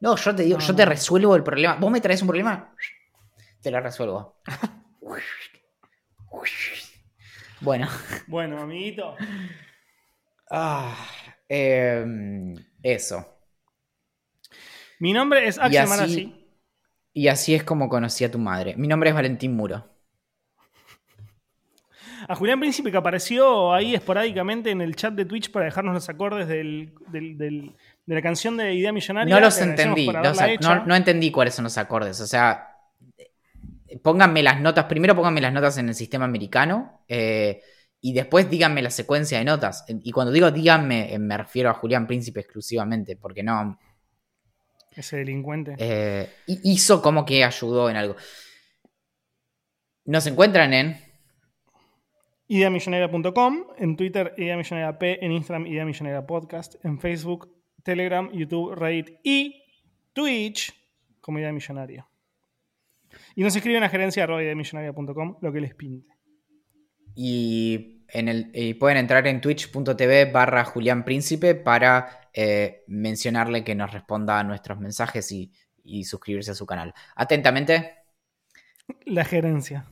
No, yo te digo, yo te resuelvo el problema. Vos me traes un problema, te lo resuelvo. Bueno, Bueno, amiguito. ah, em, eso. Mi nombre es Y Axel así- Marazzi. Y así es como conocí a tu madre. Mi nombre es Valentín Muro. A Julián Príncipe que apareció ahí esporádicamente en el chat de Twitch para dejarnos los acordes del- del- del- de la canción de Idea Millonaria. No los entendí. no entendí cuáles son los acordes. O sea, pónganme las notas. Primero pónganme las notas en el sistema americano. eh, y después díganme la secuencia de notas. Y cuando digo díganme, eh, me refiero a Julián Príncipe exclusivamente. Porque no. Ese delincuente. eh, hi- hizo como que ayudó en algo. Nos encuentran en. Ideamillonaria.com, en Twitter Idea Millonaria P, en Instagram Idea Millonaria Podcast, en Facebook, Telegram, YouTube, Reddit y Twitch como Idea Millonaria. Y nos escriben a gerencia arroba ideamillonaria.com lo que les pinte. Y, en el, y pueden entrar en twitch.tv barra Julián Príncipe para eh, mencionarle que nos responda a nuestros mensajes y, y suscribirse a su canal. Atentamente. La gerencia.